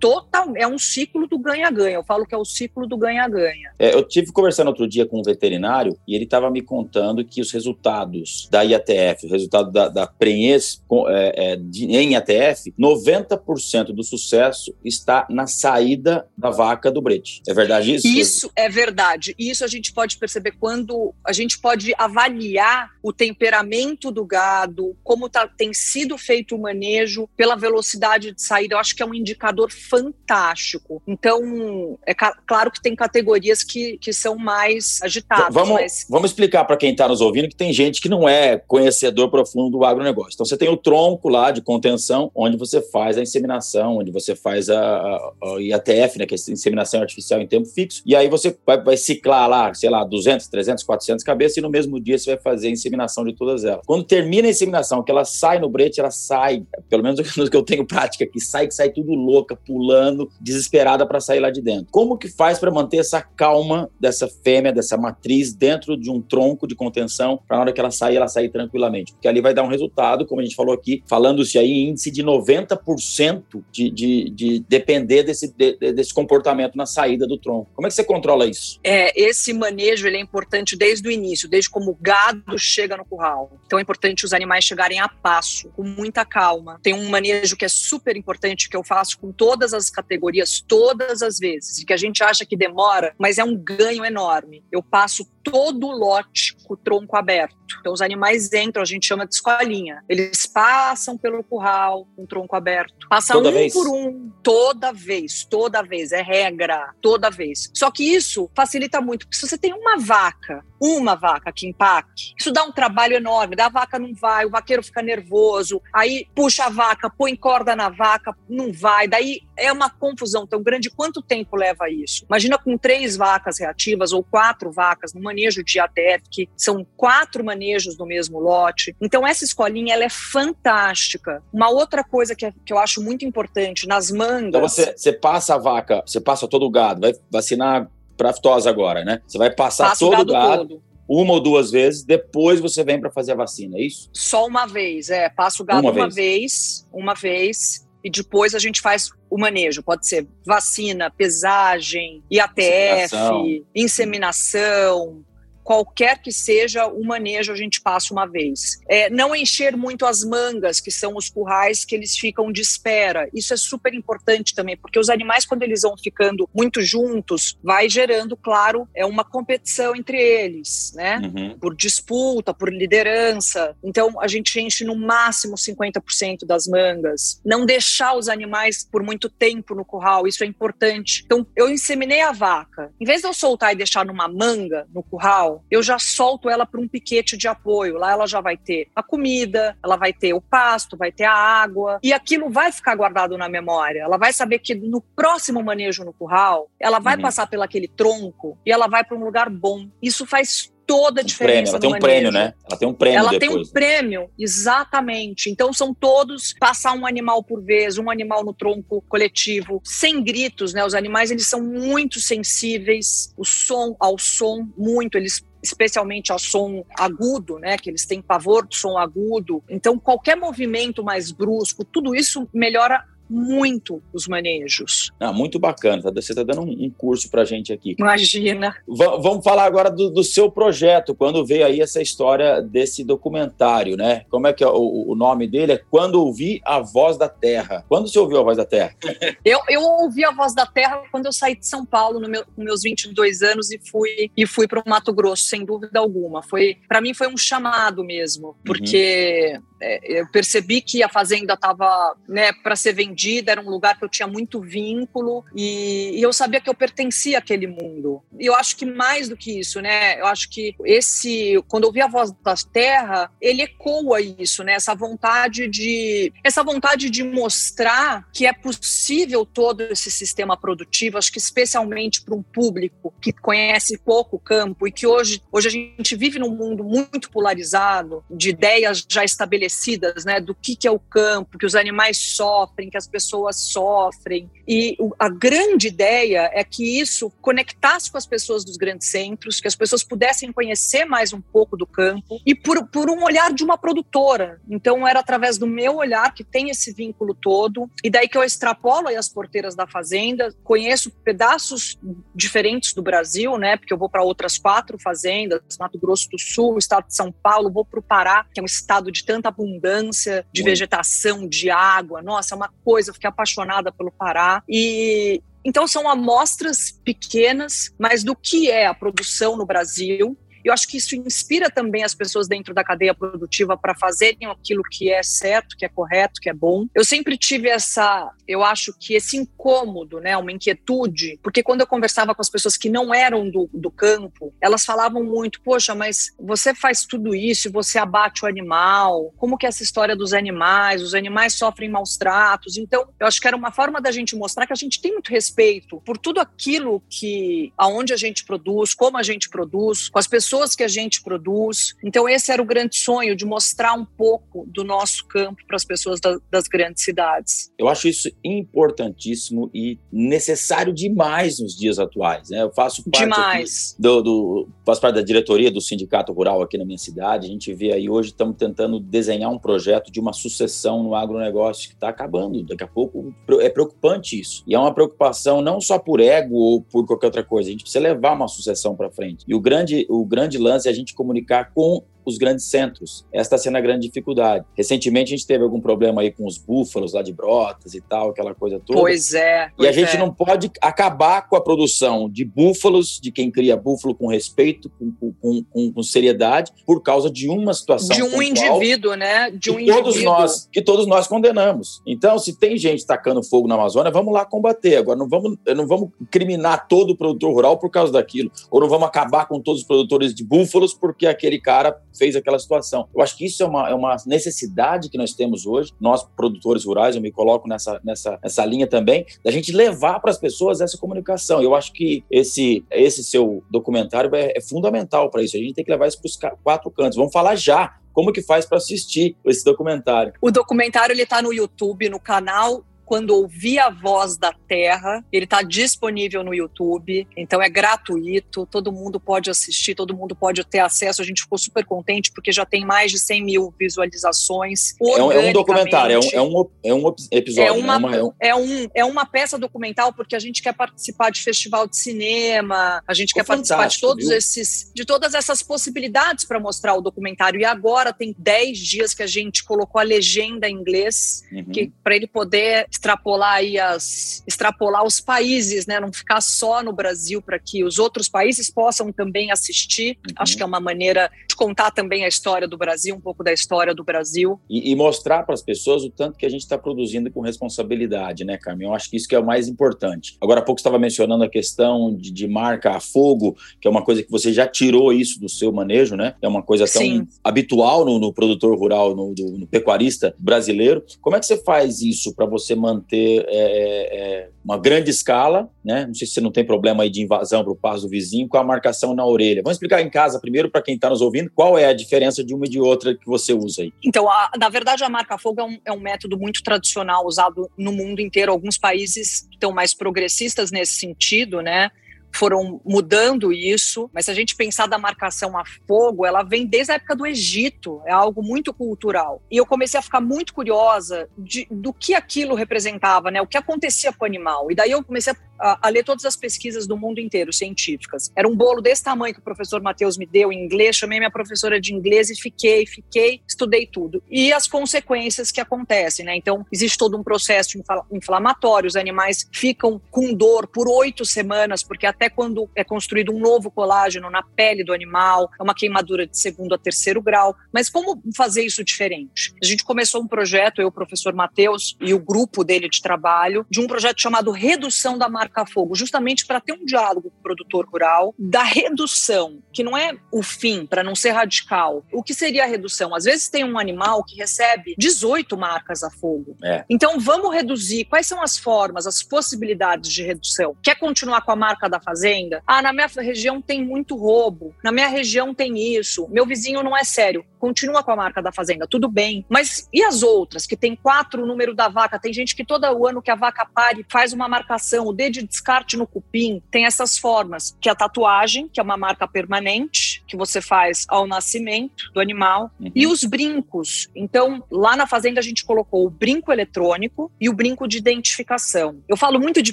total, é um ciclo do ganha-ganha. Eu falo que é o ciclo do ganha-ganha. É, eu tive conversando outro dia com um veterinário e ele estava me contando que os resultados da IATF, o resultado da, da Prenhez é, é, em IATF, 90% do sucesso está na saída da vaca do brete. É verdade isso? Isso é verdade. Isso a gente pode perceber quando a gente pode avaliar o temperamento do gado, como tá, tem sido feito o manejo pela velocidade de saída. Eu acho que é um indicador fantástico. Então, é claro que tem categorias que, que são mais agitadas. Vamos, mas... vamos explicar para quem está nos ouvindo que tem gente que não é conhecedor profundo do agronegócio. Então, você tem o tronco lá de contenção, onde você faz a inseminação, onde você faz a, a, a IATF, né, que é a inseminação artificial em tempo fixo, e aí você vai, vai ciclar lá, sei lá, 200, 300, 400 cabeças, e no mesmo dia você vai fazer a inseminação de todas elas. Quando termina a inseminação, que ela sai no brete, ela sai, pelo menos no que eu tenho prática aqui, sai que sai tudo louca, pulando, desesperada para sair lá de dentro. Como que faz para manter essa calma dessa fêmea, dessa matriz, dentro de um tronco de contenção, para na hora que ela sair, ela sair tranquilamente? Porque ali vai dar um resultado, como a gente falou aqui, falando-se aí índice de 90% de, de, de depender desse, de, desse comportamento na saída do tronco. Como é que você controla isso? É, esse manejo ele é importante desde o início, desde como o gado chega no curral. Então é importante os animais chegarem a passo, com muita calma. Tem um manejo que é super importante que eu faço com todas as categorias, todas as vezes, que a gente acha que demora, mas é um ganho enorme. Eu passo todo o lote com o tronco aberto. Então os animais entram, a gente chama de escolinha. Eles passam pelo curral com o tronco aberto. Passa toda um vez? por um, toda vez, toda vez, é regra, toda vez. Só que isso facilita muito, porque se você tem uma vaca, uma vaca que empaque, isso dá um trabalho enorme. Da vaca não vai, o vaqueiro fica nervoso, aí puxa a vaca, põe corda na vaca, não vai. Daí é uma confusão tão grande. Quanto tempo leva isso? Imagina com três vacas reativas ou quatro vacas no manejo de ATF, que são quatro manejos no mesmo lote. Então, essa escolinha ela é fantástica. Uma outra coisa que, é, que eu acho muito importante nas mangas. Então, você, você passa a vaca, você passa todo o gado, vai vacinar para aftosa agora, né? Você vai passar Passa todo o gado. gado todo uma ou duas vezes, depois você vem para fazer a vacina, é isso? Só uma vez, é. Passa o gado uma, uma vez. vez, uma vez, e depois a gente faz o manejo. Pode ser vacina, pesagem, IATF, inseminação, inseminação qualquer que seja o manejo, a gente passa uma vez. É, não encher muito as mangas, que são os currais que eles ficam de espera. Isso é super importante também, porque os animais, quando eles vão ficando muito juntos, vai gerando, claro, é uma competição entre eles, né? Uhum. Por disputa, por liderança. Então, a gente enche no máximo 50% das mangas. Não deixar os animais por muito tempo no curral, isso é importante. Então, eu inseminei a vaca. Em vez de eu soltar e deixar numa manga no curral, eu já solto ela para um piquete de apoio. Lá ela já vai ter a comida, ela vai ter o pasto, vai ter a água, e aquilo vai ficar guardado na memória. Ela vai saber que no próximo manejo no curral, ela vai uhum. passar pelo aquele tronco e ela vai para um lugar bom. Isso faz toda a diferença. Ela tem um manejo. prêmio, né? Ela tem um prêmio. Ela depois. tem um prêmio, exatamente. Então são todos passar um animal por vez, um animal no tronco coletivo, sem gritos, né? Os animais eles são muito sensíveis, o som ao som muito, eles especialmente ao som agudo, né, que eles têm pavor do som agudo. Então, qualquer movimento mais brusco, tudo isso melhora muito os manejos. Ah, muito bacana. Tá, você está dando um, curso para a gente aqui. Imagina. V vamos falar agora do, do, seu projeto. Quando veio aí essa história desse documentário, né? Como é que é o, o, nome dele? É Quando Ouvi a Voz da Terra. Quando você ouviu a Voz da Terra? eu, eu ouvi a Voz da Terra quando eu saí de São Paulo no meu, com meus 22 anos e fui e fui para o Mato Grosso, sem dúvida alguma. Foi para mim foi um chamado mesmo, porque uhum. é, eu percebi que a fazenda estava né, para ser vendida era um lugar que eu tinha muito vínculo e, e eu sabia que eu pertencia àquele mundo. E eu acho que mais do que isso, né? Eu acho que esse, quando eu ouvi a voz da terra, ele ecoa isso, né? Essa vontade de, essa vontade de mostrar que é possível todo esse sistema produtivo. Acho que especialmente para um público que conhece pouco o campo e que hoje, hoje a gente vive num mundo muito polarizado de ideias já estabelecidas, né? Do que, que é o campo, que os animais sofrem, que as pessoas sofrem. E a grande ideia é que isso conectasse com as pessoas dos grandes centros, que as pessoas pudessem conhecer mais um pouco do campo e por, por um olhar de uma produtora. Então, era através do meu olhar que tem esse vínculo todo, e daí que eu extrapolo as porteiras da fazenda, conheço pedaços diferentes do Brasil, né? Porque eu vou para outras quatro fazendas, Mato Grosso do Sul, estado de São Paulo, vou para o Pará, que é um estado de tanta abundância de vegetação, de água. Nossa, é uma coisa, eu fiquei apaixonada pelo Pará. E então são amostras pequenas, mas do que é a produção no Brasil eu acho que isso inspira também as pessoas dentro da cadeia produtiva para fazerem aquilo que é certo, que é correto, que é bom. Eu sempre tive essa, eu acho que esse incômodo, né, uma inquietude, porque quando eu conversava com as pessoas que não eram do, do campo, elas falavam muito, poxa, mas você faz tudo isso, você abate o animal, como que é essa história dos animais, os animais sofrem maus tratos. Então, eu acho que era uma forma da gente mostrar que a gente tem muito respeito por tudo aquilo que, aonde a gente produz, como a gente produz, com as pessoas pessoas que a gente produz. Então, esse era o grande sonho de mostrar um pouco do nosso campo para as pessoas da, das grandes cidades. Eu acho isso importantíssimo e necessário demais nos dias atuais. Né? Eu faço parte demais. Do, do, faço parte da diretoria do Sindicato Rural aqui na minha cidade. A gente vê aí hoje, estamos tentando desenhar um projeto de uma sucessão no agronegócio que está acabando. Daqui a pouco é preocupante isso. E é uma preocupação não só por ego ou por qualquer outra coisa. A gente precisa levar uma sucessão para frente. E o grande, o grande grande lance é a gente comunicar com os grandes centros. Esta está sendo a grande dificuldade. Recentemente a gente teve algum problema aí com os búfalos lá de Brotas e tal, aquela coisa toda. Pois é. Pois e a gente é. não pode acabar com a produção de búfalos, de quem cria búfalo com respeito, com, com, com, com seriedade, por causa de uma situação de um pontual, indivíduo, né? De um que todos indivíduo. nós que todos nós condenamos. Então, se tem gente tacando fogo na Amazônia, vamos lá combater. Agora não vamos não vamos criminar todo o produtor rural por causa daquilo, ou não vamos acabar com todos os produtores de búfalos porque aquele cara fez aquela situação. Eu acho que isso é uma, é uma necessidade que nós temos hoje, nós produtores rurais, eu me coloco nessa, nessa, nessa linha também, da gente levar para as pessoas essa comunicação. Eu acho que esse, esse seu documentário é, é fundamental para isso. A gente tem que levar isso para os quatro cantos. Vamos falar já como que faz para assistir esse documentário? O documentário ele está no YouTube, no canal quando ouvir a voz da terra. Ele está disponível no YouTube, então é gratuito, todo mundo pode assistir, todo mundo pode ter acesso. A gente ficou super contente porque já tem mais de 100 mil visualizações. É um, é um documentário, é um, é um, é um episódio. É uma, né? uma, é, um, é uma peça documental porque a gente quer participar de festival de cinema, a gente quer participar de todos viu? esses, de todas essas possibilidades para mostrar o documentário. E agora tem 10 dias que a gente colocou a legenda em inglês, uhum. para ele poder extrapolar aí as extrapolar os países, né? Não ficar só no Brasil para que os outros países possam também assistir. Uhum. Acho que é uma maneira de contar também a história do Brasil, um pouco da história do Brasil e, e mostrar para as pessoas o tanto que a gente está produzindo com responsabilidade, né, Carmen? Eu acho que isso que é o mais importante. Agora há pouco estava mencionando a questão de, de, marca a fogo, que é uma coisa que você já tirou isso do seu manejo, né? É uma coisa tão Sim. habitual no, no, produtor rural, no, do, no pecuarista brasileiro. Como é que você faz isso para você manter manter é, é, uma grande escala, né? Não sei se você não tem problema aí de invasão para o passo do vizinho com a marcação na orelha. Vamos explicar em casa primeiro para quem está nos ouvindo qual é a diferença de uma e de outra que você usa aí. Então, a, na verdade, a marca fogo é um, é um método muito tradicional usado no mundo inteiro. Alguns países estão mais progressistas nesse sentido, né? Foram mudando isso, mas se a gente pensar da marcação a fogo, ela vem desde a época do Egito, é algo muito cultural. E eu comecei a ficar muito curiosa de, do que aquilo representava, né? O que acontecia com o animal. E daí eu comecei a, a, ler todas as pesquisas do mundo inteiro, científicas. Era um bolo desse tamanho que o professor Matheus me deu em inglês, chamei minha professora de inglês e fiquei, fiquei, estudei tudo. E as consequências que acontecem, né? Então, existe todo um processo inflamatório, os animais ficam com dor por oito semanas, porque a até quando é construído um novo colágeno na pele do animal, é uma queimadura de segundo a terceiro grau. Mas como fazer isso diferente? A gente começou um projeto, eu, o professor Matheus e o grupo dele de trabalho, de um projeto chamado Redução da Marca marca-fogo? Justamente para ter um diálogo com o produtor rural da redução, que não é o fim, para não ser radical. O que seria a redução? Às vezes tem um animal que recebe 18 marcas a fogo. É. Então vamos reduzir. Quais são as formas, as possibilidades de redução? Quer continuar com a marca da fazenda? Ah, na minha região tem muito roubo. Na minha região tem isso. Meu vizinho não é sério. Continua com a marca da fazenda, tudo bem. Mas e as outras que tem quatro o número da vaca? Tem gente que todo ano que a vaca pare faz uma marcação, o D de descarte no cupim. Tem essas formas, que é a tatuagem, que é uma marca permanente que você faz ao nascimento do animal, uhum. e os brincos. Então, lá na fazenda a gente colocou o brinco eletrônico e o brinco de identificação. Eu falo muito de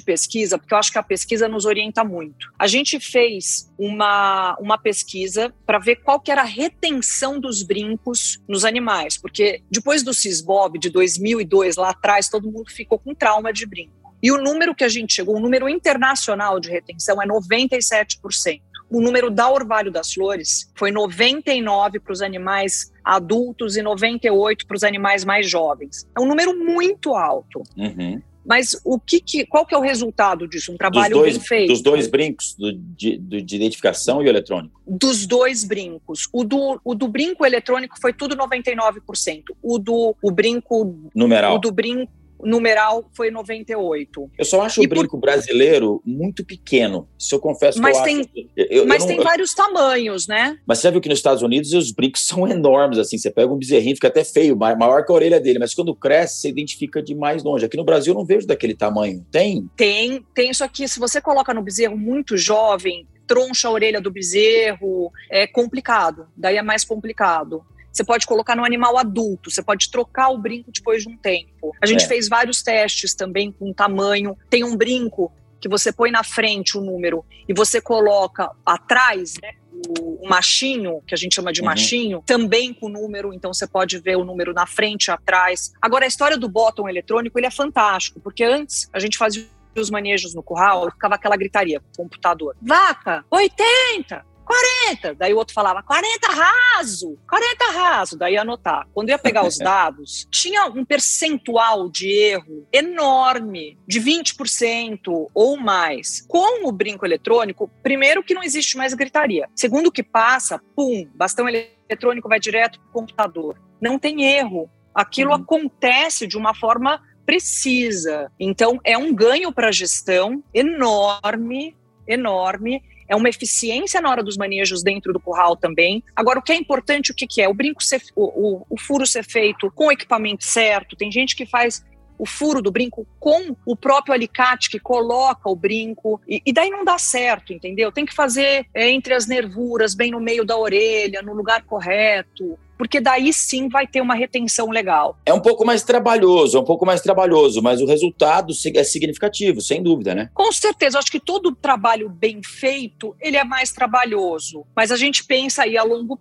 pesquisa porque eu acho que a pesquisa nos orienta muito. A gente fez uma, uma pesquisa para ver qual que era a retenção dos brincos nos animais, porque depois do CISBOB de 2002 lá atrás, todo mundo ficou com trauma de brinco. E o número que a gente chegou, o número internacional de retenção é 97%. O número da Orvalho das Flores foi 99 para os animais adultos e 98 para os animais mais jovens. É um número muito alto. Uhum. Mas o que, que, qual que é o resultado disso? Um trabalho dois, bem feito. Dos dois brincos, do, de, de, identificação e o eletrônico? Dos dois brincos. O do, o do brinco eletrônico foi tudo 99%. O do o brinco... Numeral. O do brinco numeral foi 98. Eu só acho e o brinco por... brasileiro muito pequeno. Se eu confesso mas que eu tem, acho. Eu, mas eu não, tem vários tamanhos, né? Mas você já viu que nos Estados Unidos os brincos são enormes, assim. Você pega um bezerrinho, fica até feio, maior que a orelha dele. Mas quando cresce, você identifica de mais longe. Aqui no Brasil eu não vejo daquele tamanho. Tem? Tem, tem. Isso aqui, se você coloca no bezerro muito jovem, troncha a orelha do bezerro, é complicado. Daí é mais complicado. Você pode colocar no animal adulto, você pode trocar o brinco depois de um tempo. A gente é. fez vários testes também com tamanho. Tem um brinco que você põe na frente o número e você coloca atrás, né, o, machinho, que a gente chama de uhum. machinho, também com número, então você pode ver o número na frente e atrás. Agora, a história do bottom eletrônico, ele é fantástico, porque antes a gente fazia os manejos no curral, ficava aquela gritaria com o computador. Vaca, 80! 40. Daí o outro falava 40 raso, 40 raso. Daí ia anotar. Quando ia pegar os dados, tinha um percentual de erro enorme, de 20% ou mais. Com o brinco eletrônico, primeiro que não existe mais gritaria. Segundo que passa, pum, bastão eletrônico vai direto para o computador. Não tem erro. Aquilo uhum. acontece de uma forma precisa. Então, é um ganho para a gestão enorme, enorme é uma eficiência na hora dos manejos dentro do curral também. Agora, o que é importante, o que, que é? O brinco ser, o, o, o furo ser feito com o equipamento certo. Tem gente que faz o furo do brinco com o próprio alicate que coloca o brinco. E, e, daí não dá certo, entendeu? Tem que fazer é, entre as nervuras, bem no meio da orelha, no lugar correto porque daí sim vai ter uma retenção legal. É um pouco mais trabalhoso, é um pouco mais trabalhoso, mas o resultado é significativo, sem dúvida, né? Com certeza, acho que todo trabalho bem feito, ele é mais trabalhoso, mas a gente pensa aí a longo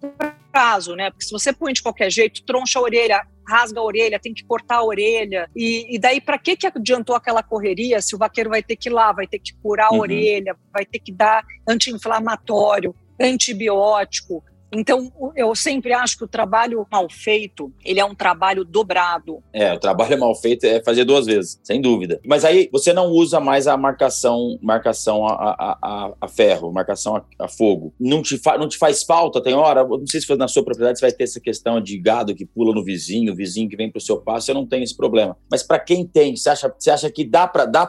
prazo, né? Porque se você põe de qualquer jeito, troncha a orelha, rasga a orelha, tem que cortar a orelha. E, e daí, para que, que adiantou aquela correria se o vaqueiro vai ter que ir lá, vai ter que curar a uhum. orelha, vai ter que dar anti-inflamatório, antibiótico? Então, eu sempre acho que o trabalho mal feito, ele é um trabalho dobrado. É, o trabalho mal feito é fazer duas vezes, sem dúvida. Mas aí você não usa mais a marcação, marcação a, a, a, ferro, marcação a, a, fogo. Não te, fa, não te faz falta, tem hora? Não sei se na sua propriedade você vai ter essa questão de gado que pula no vizinho, vizinho que vem para o seu passo, eu não tenho esse problema. Mas para quem tem, você acha, você acha que dá para dá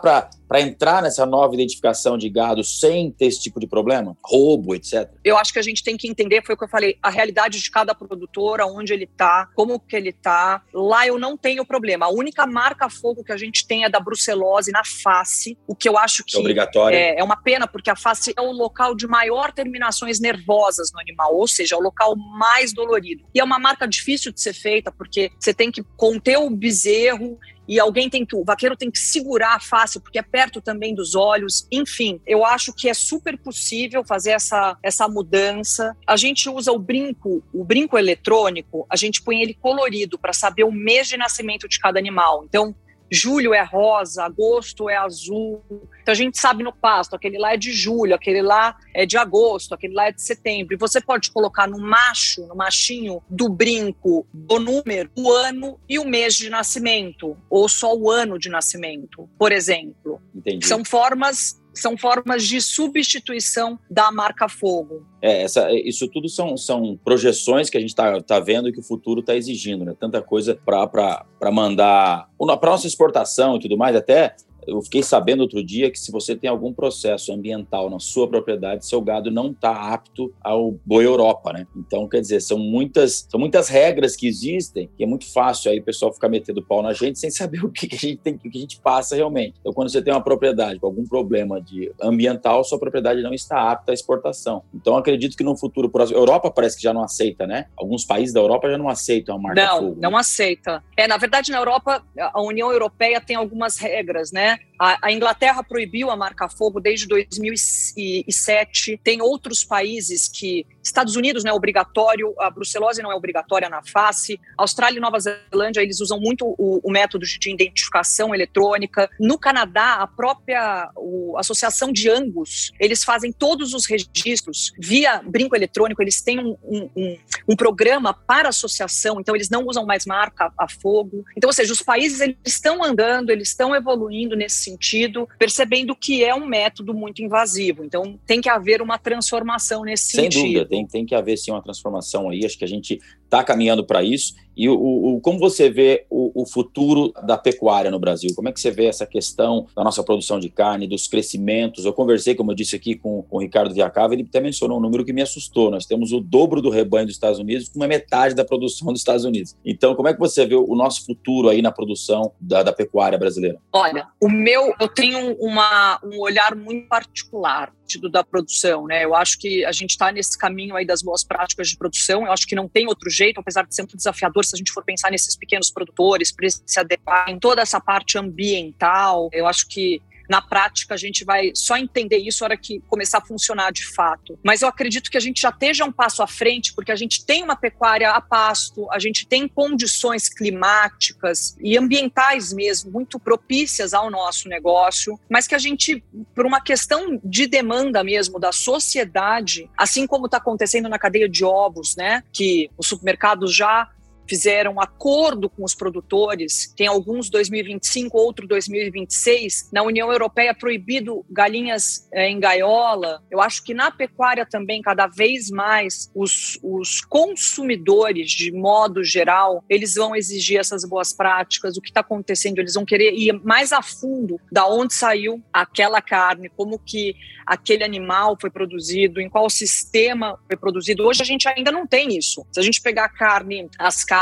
para entrar nessa nova identificação de gado sem ter esse tipo de problema? Roubo, etc. Eu acho que a gente tem que entender, foi o que eu falei, a realidade de cada produtor, aonde ele está, como que ele está. Lá eu não tenho problema. A única marca fogo que a gente tem é da brucelose na face, o que eu acho que é, obrigatório. é, é uma pena, porque a face é o local de maior terminações nervosas no animal, ou seja, é o local mais dolorido. E é uma marca difícil de ser feita, porque você tem que conter o bezerro e alguém tem que, o vaqueiro tem que segurar a face, porque é perto também dos olhos. Enfim, eu acho que é super possível fazer essa, essa mudança. A gente usa o brinco, o brinco eletrônico, a gente põe ele colorido para saber o mês de nascimento de cada animal. Então, julho é rosa, agosto é azul. Então a gente sabe no pasto, aquele lá é de julho, aquele lá é de agosto, aquele lá é de setembro. E você pode colocar no macho, no machinho do brinco, o número, o ano e o mês de nascimento, ou só o ano de nascimento, por exemplo. Entendi. São formas são formas de substituição da marca fogo. É, essa, isso tudo são, são projeções que a gente está tá vendo que o futuro está exigindo, né? Tanta coisa para mandar. Para nossa exportação e tudo mais, até eu fiquei sabendo outro dia que se você tem algum processo ambiental na sua propriedade, seu gado não está apto ao boi Europa, né? Então, quer dizer, são muitas, são muitas regras que existem que é muito fácil aí o pessoal ficar metendo pau na gente sem saber o que, que a gente tem, o que a gente passa realmente. Então, quando você tem uma propriedade com algum problema de ambiental, sua propriedade não está apta à exportação. Então, acredito que no futuro, a Europa parece que já não aceita, né? Alguns países da Europa já não aceitam a marca Não, fogo, não né? aceita. É, na verdade, na Europa, a União Europeia tem algumas regras, né? A, a, Inglaterra proibiu a marca fogo desde 2007. Tem outros países que. Estados Unidos não é obrigatório, a brucelose não é obrigatória na face. Austrália e Nova Zelândia, eles usam muito o, o método de identificação eletrônica. No Canadá, a própria o, Associação de Angus, eles fazem todos os registros via brinco eletrônico, eles têm um, um, um, um programa para associação, então eles não usam mais marca a fogo. Então, ou seja, os países eles estão andando, eles estão evoluindo nesse sentido, percebendo que é um método muito invasivo. Então, tem que haver uma transformação nesse Sem sentido. Dúvida, tem, tem que haver sim uma transformação aí. Acho que a gente está caminhando para isso. E o, o, como você vê o, o, futuro da pecuária no Brasil? Como é que você vê essa questão da nossa produção de carne, dos crescimentos? Eu conversei, como eu disse aqui, com, com o Ricardo Viacava, ele até mencionou um número que me assustou. Nós temos o dobro do rebanho dos Estados Unidos com uma metade da produção dos Estados Unidos. Então, como é que você vê o nosso futuro aí na produção da, da pecuária brasileira? Olha, o meu, eu tenho uma, um olhar muito particular da produção, né? Eu acho que a gente está nesse caminho aí das boas práticas de produção. Eu acho que não tem outro jeito, apesar de ser muito desafiador, se a gente for pensar nesses pequenos produtores, para se adequar em toda essa parte ambiental. Eu acho que na prática, a gente vai só entender isso na hora que começar a funcionar de fato. Mas eu acredito que a gente já esteja um passo à frente, porque a gente tem uma pecuária a pasto, a gente tem condições climáticas e ambientais mesmo muito propícias ao nosso negócio, mas que a gente, por uma questão de demanda mesmo da sociedade, assim como está acontecendo na cadeia de ovos, né, que os supermercados já fizeram acordo com os produtores, tem alguns 2025, outro 2026. Na União Europeia, proibido galinhas é, em gaiola. Eu acho que na pecuária também, cada vez mais, os, os consumidores, de modo geral, eles vão exigir essas boas práticas. O que está acontecendo? Eles vão querer ir mais a fundo da onde saiu aquela carne, como que aquele animal foi produzido, em qual sistema foi produzido. Hoje a gente ainda não tem isso. Se a gente pegar a carne, as carnes,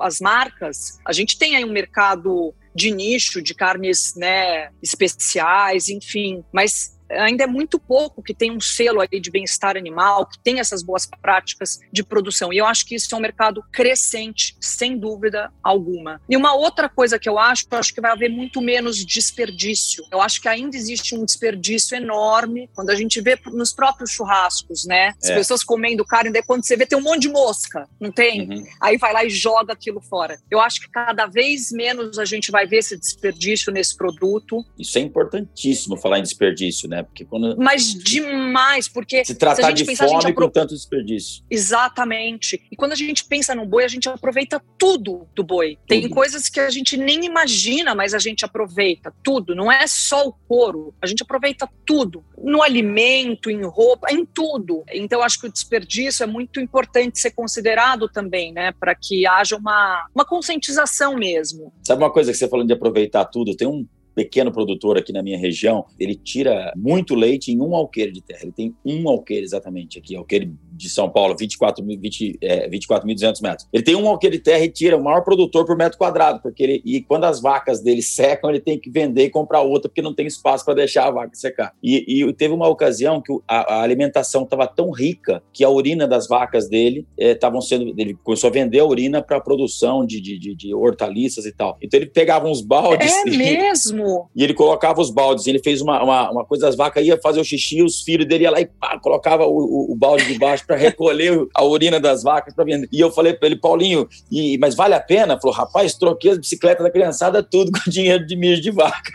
as marcas, a gente tem aí um mercado de nicho, de carnes né, especiais, enfim. Mas ainda é muito pouco que tem um selo aí de bem-estar animal, que tem essas boas práticas de produção. E eu acho que isso é um mercado crescente, sem dúvida alguma. E uma outra coisa que eu acho, eu acho que vai haver muito menos desperdício. Eu acho que ainda existe um desperdício enorme quando a gente vê nos próprios churrascos, né? As é. pessoas comendo carne, daí quando você vê tem um monte de mosca, não tem? Uhum. Aí vai lá e joga aquilo fora. Eu acho que cada vez menos a gente vai ver esse desperdício nesse produto. Isso é importantíssimo falar em desperdício, né? Porque quando... Mas demais, porque se tratar se a gente de pensar, fome apro... com tanto desperdício. Exatamente. E quando a gente pensa no boi, a gente aproveita tudo do boi. Tudo. Tem coisas que a gente nem imagina, mas a gente aproveita tudo. Não é só o couro, a gente aproveita tudo. No alimento, em roupa, em tudo. Então, acho que o desperdício é muito importante ser considerado também, né? Para que haja uma, uma conscientização mesmo. Sabe uma coisa que você falando de aproveitar tudo? Tem um pequeno produtor aqui na minha região, ele tira muito leite em um alqueire de terra. Ele tem um alqueire exatamente aqui, alqueire de São Paulo, 24.200 20, é, 24 metros. Ele tem um alqueire terra e tira o maior produtor por metro quadrado, porque ele, e quando as vacas dele secam, ele tem que vender e comprar outra, porque não tem espaço para deixar a vaca secar. E, e, teve uma ocasião que a, a alimentação estava tão rica que a urina das vacas dele estavam é, sendo. Ele começou a vender a urina para produção de, de, de, de, hortaliças e tal. Então ele pegava uns baldes. É e, mesmo? E ele colocava os baldes. Ele fez uma, uma, uma coisa, as vacas iam fazer o xixi, os filhos dele iam lá e pá, colocava o, o, o balde debaixo para recolher a urina das vacas para vender. E eu falei para ele, Paulinho, e, mas vale a pena? Falou, rapaz, troquei as bicicletas da criançada tudo com dinheiro de mijo de vaca.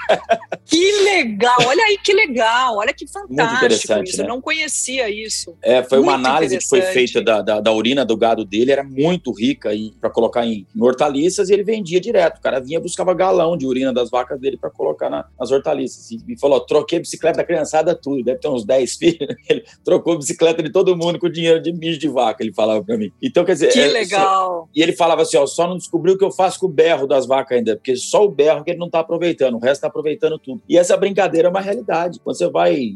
Que legal, olha aí que legal, olha que fantástico Muito interessante, isso. Né? Eu não conhecia isso. É, foi muito uma análise que foi feita da, da, da, urina do gado dele, era muito rica para colocar em, em, hortaliças e ele vendia direto. O cara vinha buscava galão de urina das vacas dele para colocar na, nas hortaliças. E, e falou: troquei bicicleta da criançada tudo, deve ter uns 10 filhos. Ele trocou bicicleta de todo mundo com dinheiro de mijo de vaca, ele falava para mim. Então, quer dizer. Que é, legal. Só, e ele falava assim: ó, só não descobriu o que eu faço com o berro das vacas ainda, porque só o berro que ele não está aproveitando, o resto está aproveitando tudo. E essa brincadeira é uma realidade. Quando você vai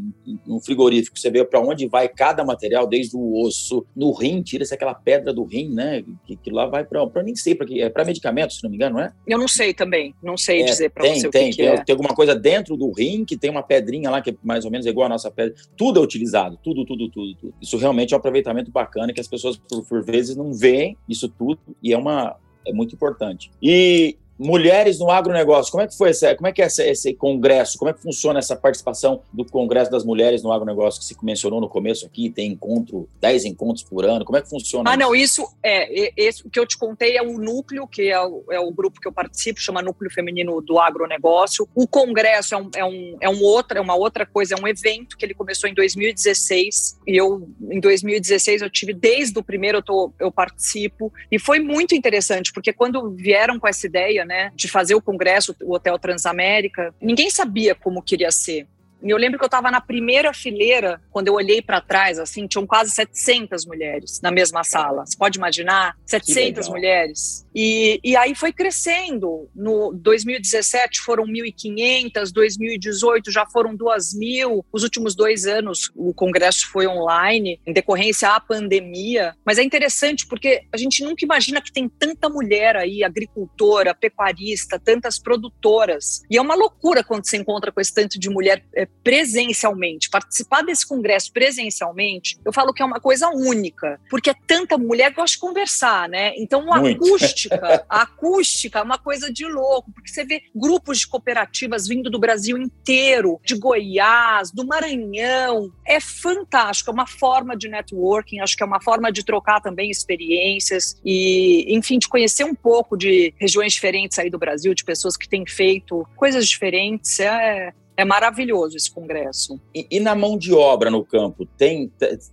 num frigorífico, você vê para onde vai cada material, desde o osso, no rim, tira-se aquela pedra do rim, né? Que, que lá vai para. nem sei, para é para medicamentos, se não me engano, não é? Eu não sei também, não sei é, dizer para você tem, o que, tem, que é. Tem alguma coisa dentro do rim que tem uma pedrinha lá que é mais ou menos igual a nossa pedra. Tudo é utilizado, tudo, tudo, tudo, tudo. Isso realmente é um aproveitamento bacana que as pessoas, por, por vezes, não veem isso tudo e é uma. É muito importante. E Mulheres no agronegócio, como é que foi esse, como é que é esse, esse, congresso? Como é que funciona essa participação do Congresso das Mulheres no agronegócio que se mencionou no começo aqui? Tem encontro, 10 encontros por ano, como é que funciona? Ah, isso? não, isso é, esse, o que eu te contei é o núcleo, que é o, é o grupo que eu participo, chama Núcleo Feminino do Agronegócio. O congresso é, um, é, um, é um outra, é uma outra coisa, é um evento que ele começou em 2016 e eu, em 2016, eu tive desde o primeiro, eu, tô, eu participo e foi muito interessante, porque quando vieram com essa ideia, né, de fazer o congresso, o Hotel Transamérica, ninguém sabia como queria ser. E eu lembro que eu estava na primeira fileira, quando eu olhei para trás, assim, tinham quase 700 mulheres na mesma sala. Você pode imaginar? 700 mulheres. E, e aí foi crescendo. No 2017 foram 1.500, 2018 já foram 2.000. Os últimos dois anos o congresso foi online, em decorrência à pandemia. Mas é interessante porque a gente nunca imagina que tem tanta mulher aí, agricultora, pecuarista, tantas produtoras. E é uma loucura quando você encontra com esse tanto de mulher é, presencialmente, participar desse congresso presencialmente, eu falo que é uma coisa única, porque é tanta mulher que gosta de conversar, né? Então, a acústica, a acústica é uma coisa de louco, porque você vê grupos de cooperativas vindo do Brasil inteiro, de Goiás, do Maranhão. É fantástico, é uma forma de networking, acho que é uma forma de trocar também experiências e, enfim, de conhecer um pouco de regiões diferentes aí do Brasil, de pessoas que têm feito coisas diferentes. É, é maravilhoso esse congresso. E, e, na mão de obra no campo, tem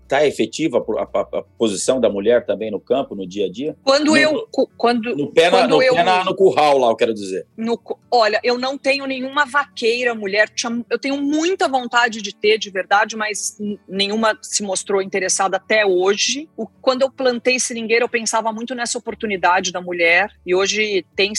tá efetiva a, a, a, posição da mulher também no campo, no dia a dia? Quando no, eu quando no pé, quando no, eu, pé na, no curral lá, eu quero dizer. No, olha, eu não tenho nenhuma vaqueira mulher. Eu tenho muita vontade de ter, de verdade, mas nenhuma se mostrou interessada até hoje. O, quando eu plantei seringueira, eu pensava muito nessa oportunidade da mulher. E hoje tem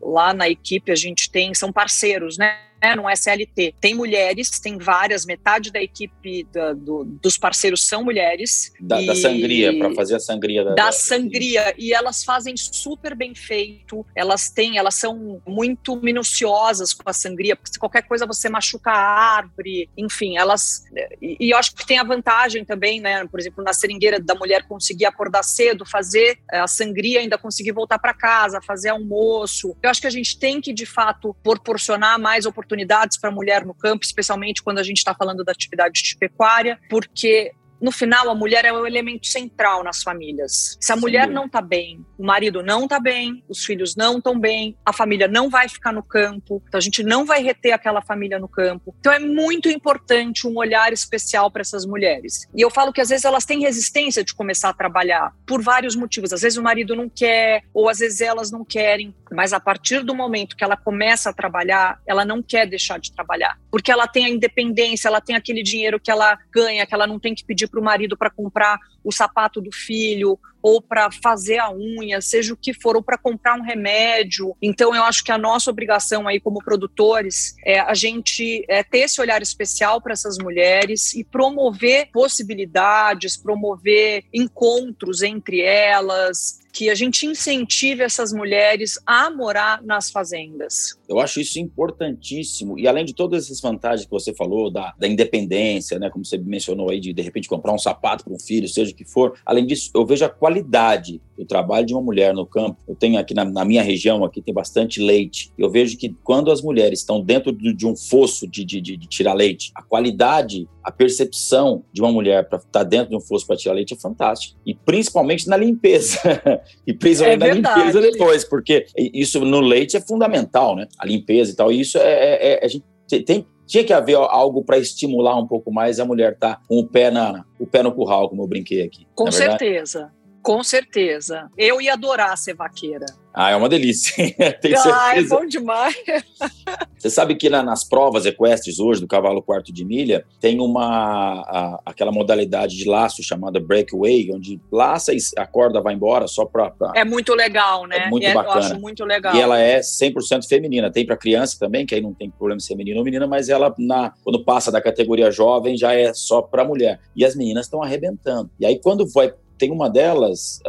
lá na equipe a gente tem são parceiros, né? Né, não é CLT. Tem mulheres, tem várias, metade da equipe da, do, dos parceiros são mulheres. Da, e... da sangria, para fazer a sangria. Da, da, sangria, e elas fazem super bem feito, elas têm, elas são muito minuciosas com a sangria, porque se qualquer coisa você machuca a árvore, enfim, elas... E, e eu acho que tem a vantagem também, né, por exemplo, na seringueira da mulher conseguir acordar cedo, fazer a sangria, ainda conseguir voltar para casa, fazer almoço. Eu acho que a gente tem que, de fato, proporcionar mais oportunidades oportunidades para a mulher no campo, especialmente quando a gente está falando da atividade de pecuária, porque no final, a mulher é o elemento central nas famílias. Se a Sim. mulher não está bem, o marido não está bem, os filhos não estão bem, a família não vai ficar no campo, então a gente não vai reter aquela família no campo. Então é muito importante um olhar especial para essas mulheres. E eu falo que às vezes elas têm resistência de começar a trabalhar por vários motivos. Às vezes o marido não quer, ou às vezes elas não querem, mas a partir do momento que ela começa a trabalhar, ela não quer deixar de trabalhar, porque ela tem a independência, ela tem aquele dinheiro que ela ganha, que ela não tem que pedir para o marido para comprar o sapato do filho ou para fazer a unha, seja o que for, ou para comprar um remédio. Então, eu acho que a nossa obrigação aí como produtores é a gente é, ter esse olhar especial para essas mulheres e promover possibilidades, promover encontros entre elas, que a gente incentive essas mulheres a morar nas fazendas. Eu acho isso importantíssimo. E além de todas essas vantagens que você falou, da, da independência, né, como você mencionou aí, de de repente comprar um sapato para um filho, seja o que for, além disso, eu vejo a qualidade do trabalho de uma mulher no campo. Eu tenho aqui na, na minha região, aqui tem bastante leite. Eu vejo que quando as mulheres estão dentro de, de um fosso de, de, de, tirar leite, a qualidade, a percepção de uma mulher para estar tá dentro de um fosso para tirar leite é fantástica. E principalmente na limpeza. e principalmente é na limpeza depois, porque isso no leite é fundamental, né? A limpeza e tal. E isso é, é, é a gente tem, tinha que haver algo para estimular um pouco mais a mulher estar tá com o pé, na, o pé no curral, como eu brinquei aqui. Com certeza. Com certeza. Eu ia adorar ser vaqueira. Ah, é uma delícia. Tenho ah, é bom demais. Você sabe que na, nas provas equestres hoje, do cavalo quarto de milha, tem uma a, aquela modalidade de laço chamada breakaway, onde laça e a corda vai embora só para... É muito legal, né? É muito é, bacana. Eu acho muito legal. E ela é 100% feminina. Tem para criança também, que aí não tem problema ser menino ou menina, mas ela, na, quando passa da categoria jovem, já é só para mulher. E as meninas estão arrebentando. E aí, quando vai tem uma delas,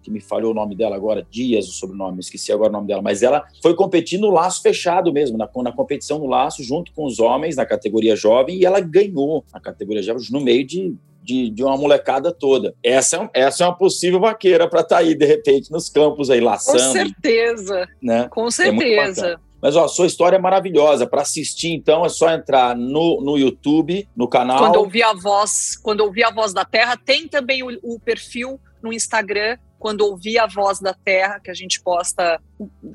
que me falhou o nome dela agora, Dias, o sobrenome, esqueci agora o nome dela, mas ela foi competir no laço fechado mesmo, na, na competição no laço, junto com os homens, na categoria jovem, e ela ganhou na categoria jovem, no meio de de, de, uma molecada toda. Essa é, essa é uma possível vaqueira para estar tá aí, de repente, nos campos aí, laçando. Com certeza. Né? Com certeza. É mas, ó, sua história é maravilhosa. Para assistir, então, é só entrar no, no YouTube, no canal. Quando ouvir a voz, quando ouvir a voz da Terra, tem também o, o perfil no Instagram quando ouvir a voz da terra, que a gente posta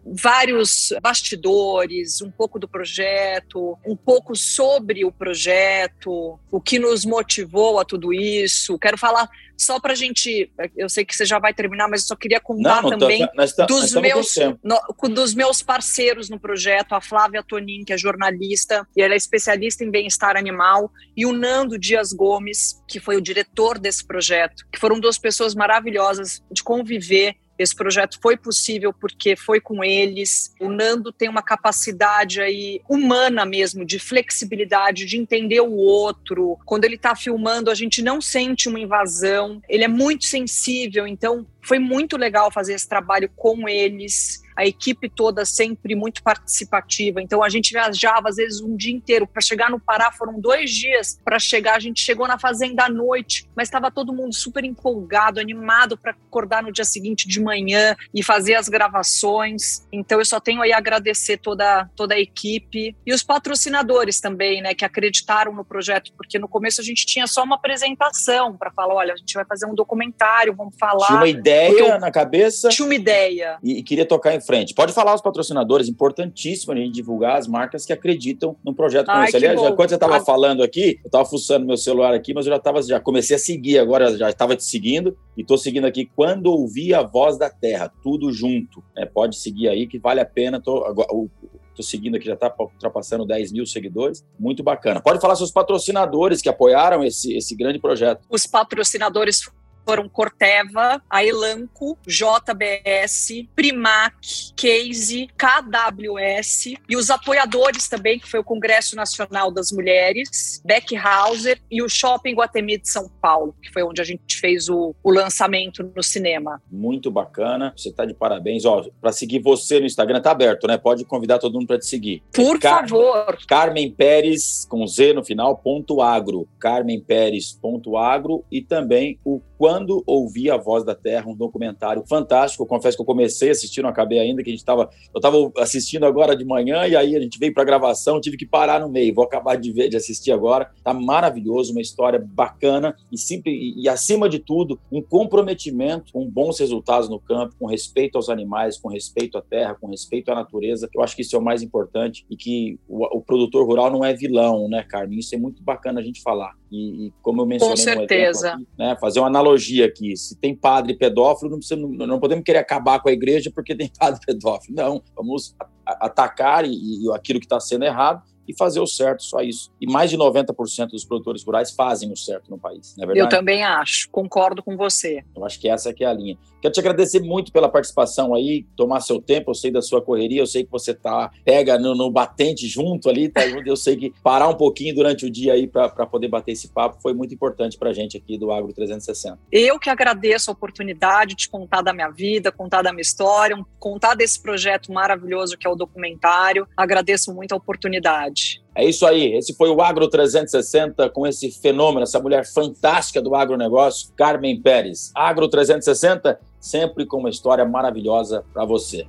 vários bastidores, um pouco do projeto, um pouco sobre o projeto, o que nos motivou a tudo isso. Quero falar só para a gente, eu sei que você já vai terminar, mas eu só queria contar não, não também nós tá, dos, nós meus, no, dos meus parceiros no projeto, a Flávia Tonin, que é jornalista e ela é especialista em bem-estar animal, e o Nando Dias Gomes, que foi o diretor desse projeto, que foram duas pessoas maravilhosas de conviver esse projeto foi possível porque foi com eles. O Nando tem uma capacidade aí humana mesmo, de flexibilidade, de entender o outro. Quando ele está filmando, a gente não sente uma invasão. Ele é muito sensível, então foi muito legal fazer esse trabalho com eles a equipe toda sempre muito participativa. Então a gente viajava às vezes um dia inteiro para chegar no Pará, foram dois dias para chegar. A gente chegou na fazenda à noite, mas estava todo mundo super empolgado, animado para acordar no dia seguinte de manhã e fazer as gravações. Então eu só tenho aí a agradecer toda toda a equipe e os patrocinadores também, né, que acreditaram no projeto, porque no começo a gente tinha só uma apresentação para falar, olha, a gente vai fazer um documentário, vamos falar. Tinha uma ideia eu, na cabeça. Tinha uma ideia. E, e queria tocar em frente. Pode falar os patrocinadores, importantíssimo a gente divulgar as marcas que acreditam no projeto como esse. Aliás, quando você estava falando aqui, eu estava fuçando meu celular aqui, mas eu já tava, já comecei a seguir agora, já estava te seguindo e estou seguindo aqui quando ouvi a voz da terra, tudo junto. Né? Pode seguir aí que vale a pena. Tô, Estou seguindo aqui, já está ultrapassando 10 mil seguidores. Muito bacana. Pode falar seus patrocinadores que apoiaram esse, esse grande projeto. Os patrocinadores foram Corteva, a Elanco, JBS, Primac, Case, KWS e os apoiadores também, que foi o Congresso Nacional das Mulheres, Beckhauser e o Shopping Guatemi de São Paulo, que foi onde a gente fez o, o lançamento no cinema. Muito bacana, você está de parabéns. Ó, para seguir você no Instagram, está aberto, né? Pode convidar todo mundo para te seguir. Por Car favor. Carmen Pérez, com Z no final, ponto agro. Carmen Pérez, ponto agro e também o quando ouvi a voz da Terra, um documentário fantástico. Eu confesso que eu comecei a assistir, não acabei ainda, que a gente estava. Eu estava assistindo agora de manhã e aí a gente veio para a gravação, tive que parar no meio. Vou acabar de ver, de assistir agora. Tá maravilhoso, uma história bacana e, sempre, e, e acima de tudo, um comprometimento com bons resultados no campo, com respeito aos animais, com respeito à terra, com respeito à natureza. Eu acho que isso é o mais importante e que o, o produtor rural não é vilão, né, Carmen? Isso é muito bacana a gente falar. E, e como eu mencionei, com certeza. Aqui, né, fazer uma analogia aqui. Se tem padre pedófilo, não, precisa, não podemos querer acabar com a igreja porque tem padre pedófilo. Não, vamos atacar e, e aquilo que está sendo errado e fazer o certo, só isso. E mais de 90% dos produtores rurais fazem o certo no país, não é verdade? Eu também acho, concordo com você. Eu acho que essa é que é a linha. Quero te agradecer muito pela participação aí, tomar seu tempo, eu sei da sua correria, eu sei que você tá pega no, no batente junto ali, tá junto, eu sei que parar um pouquinho durante o dia aí para poder bater esse papo foi muito importante para a gente aqui do Agro 360. Eu que agradeço a oportunidade de contar da minha vida, contar da minha história, contar desse projeto maravilhoso que é o documentário. Agradeço muito a oportunidade. É isso aí. Esse foi o Agro 360 com esse fenômeno, essa mulher fantástica do agronegócio, Carmen Pérez. Agro 360, sempre com uma história maravilhosa para você.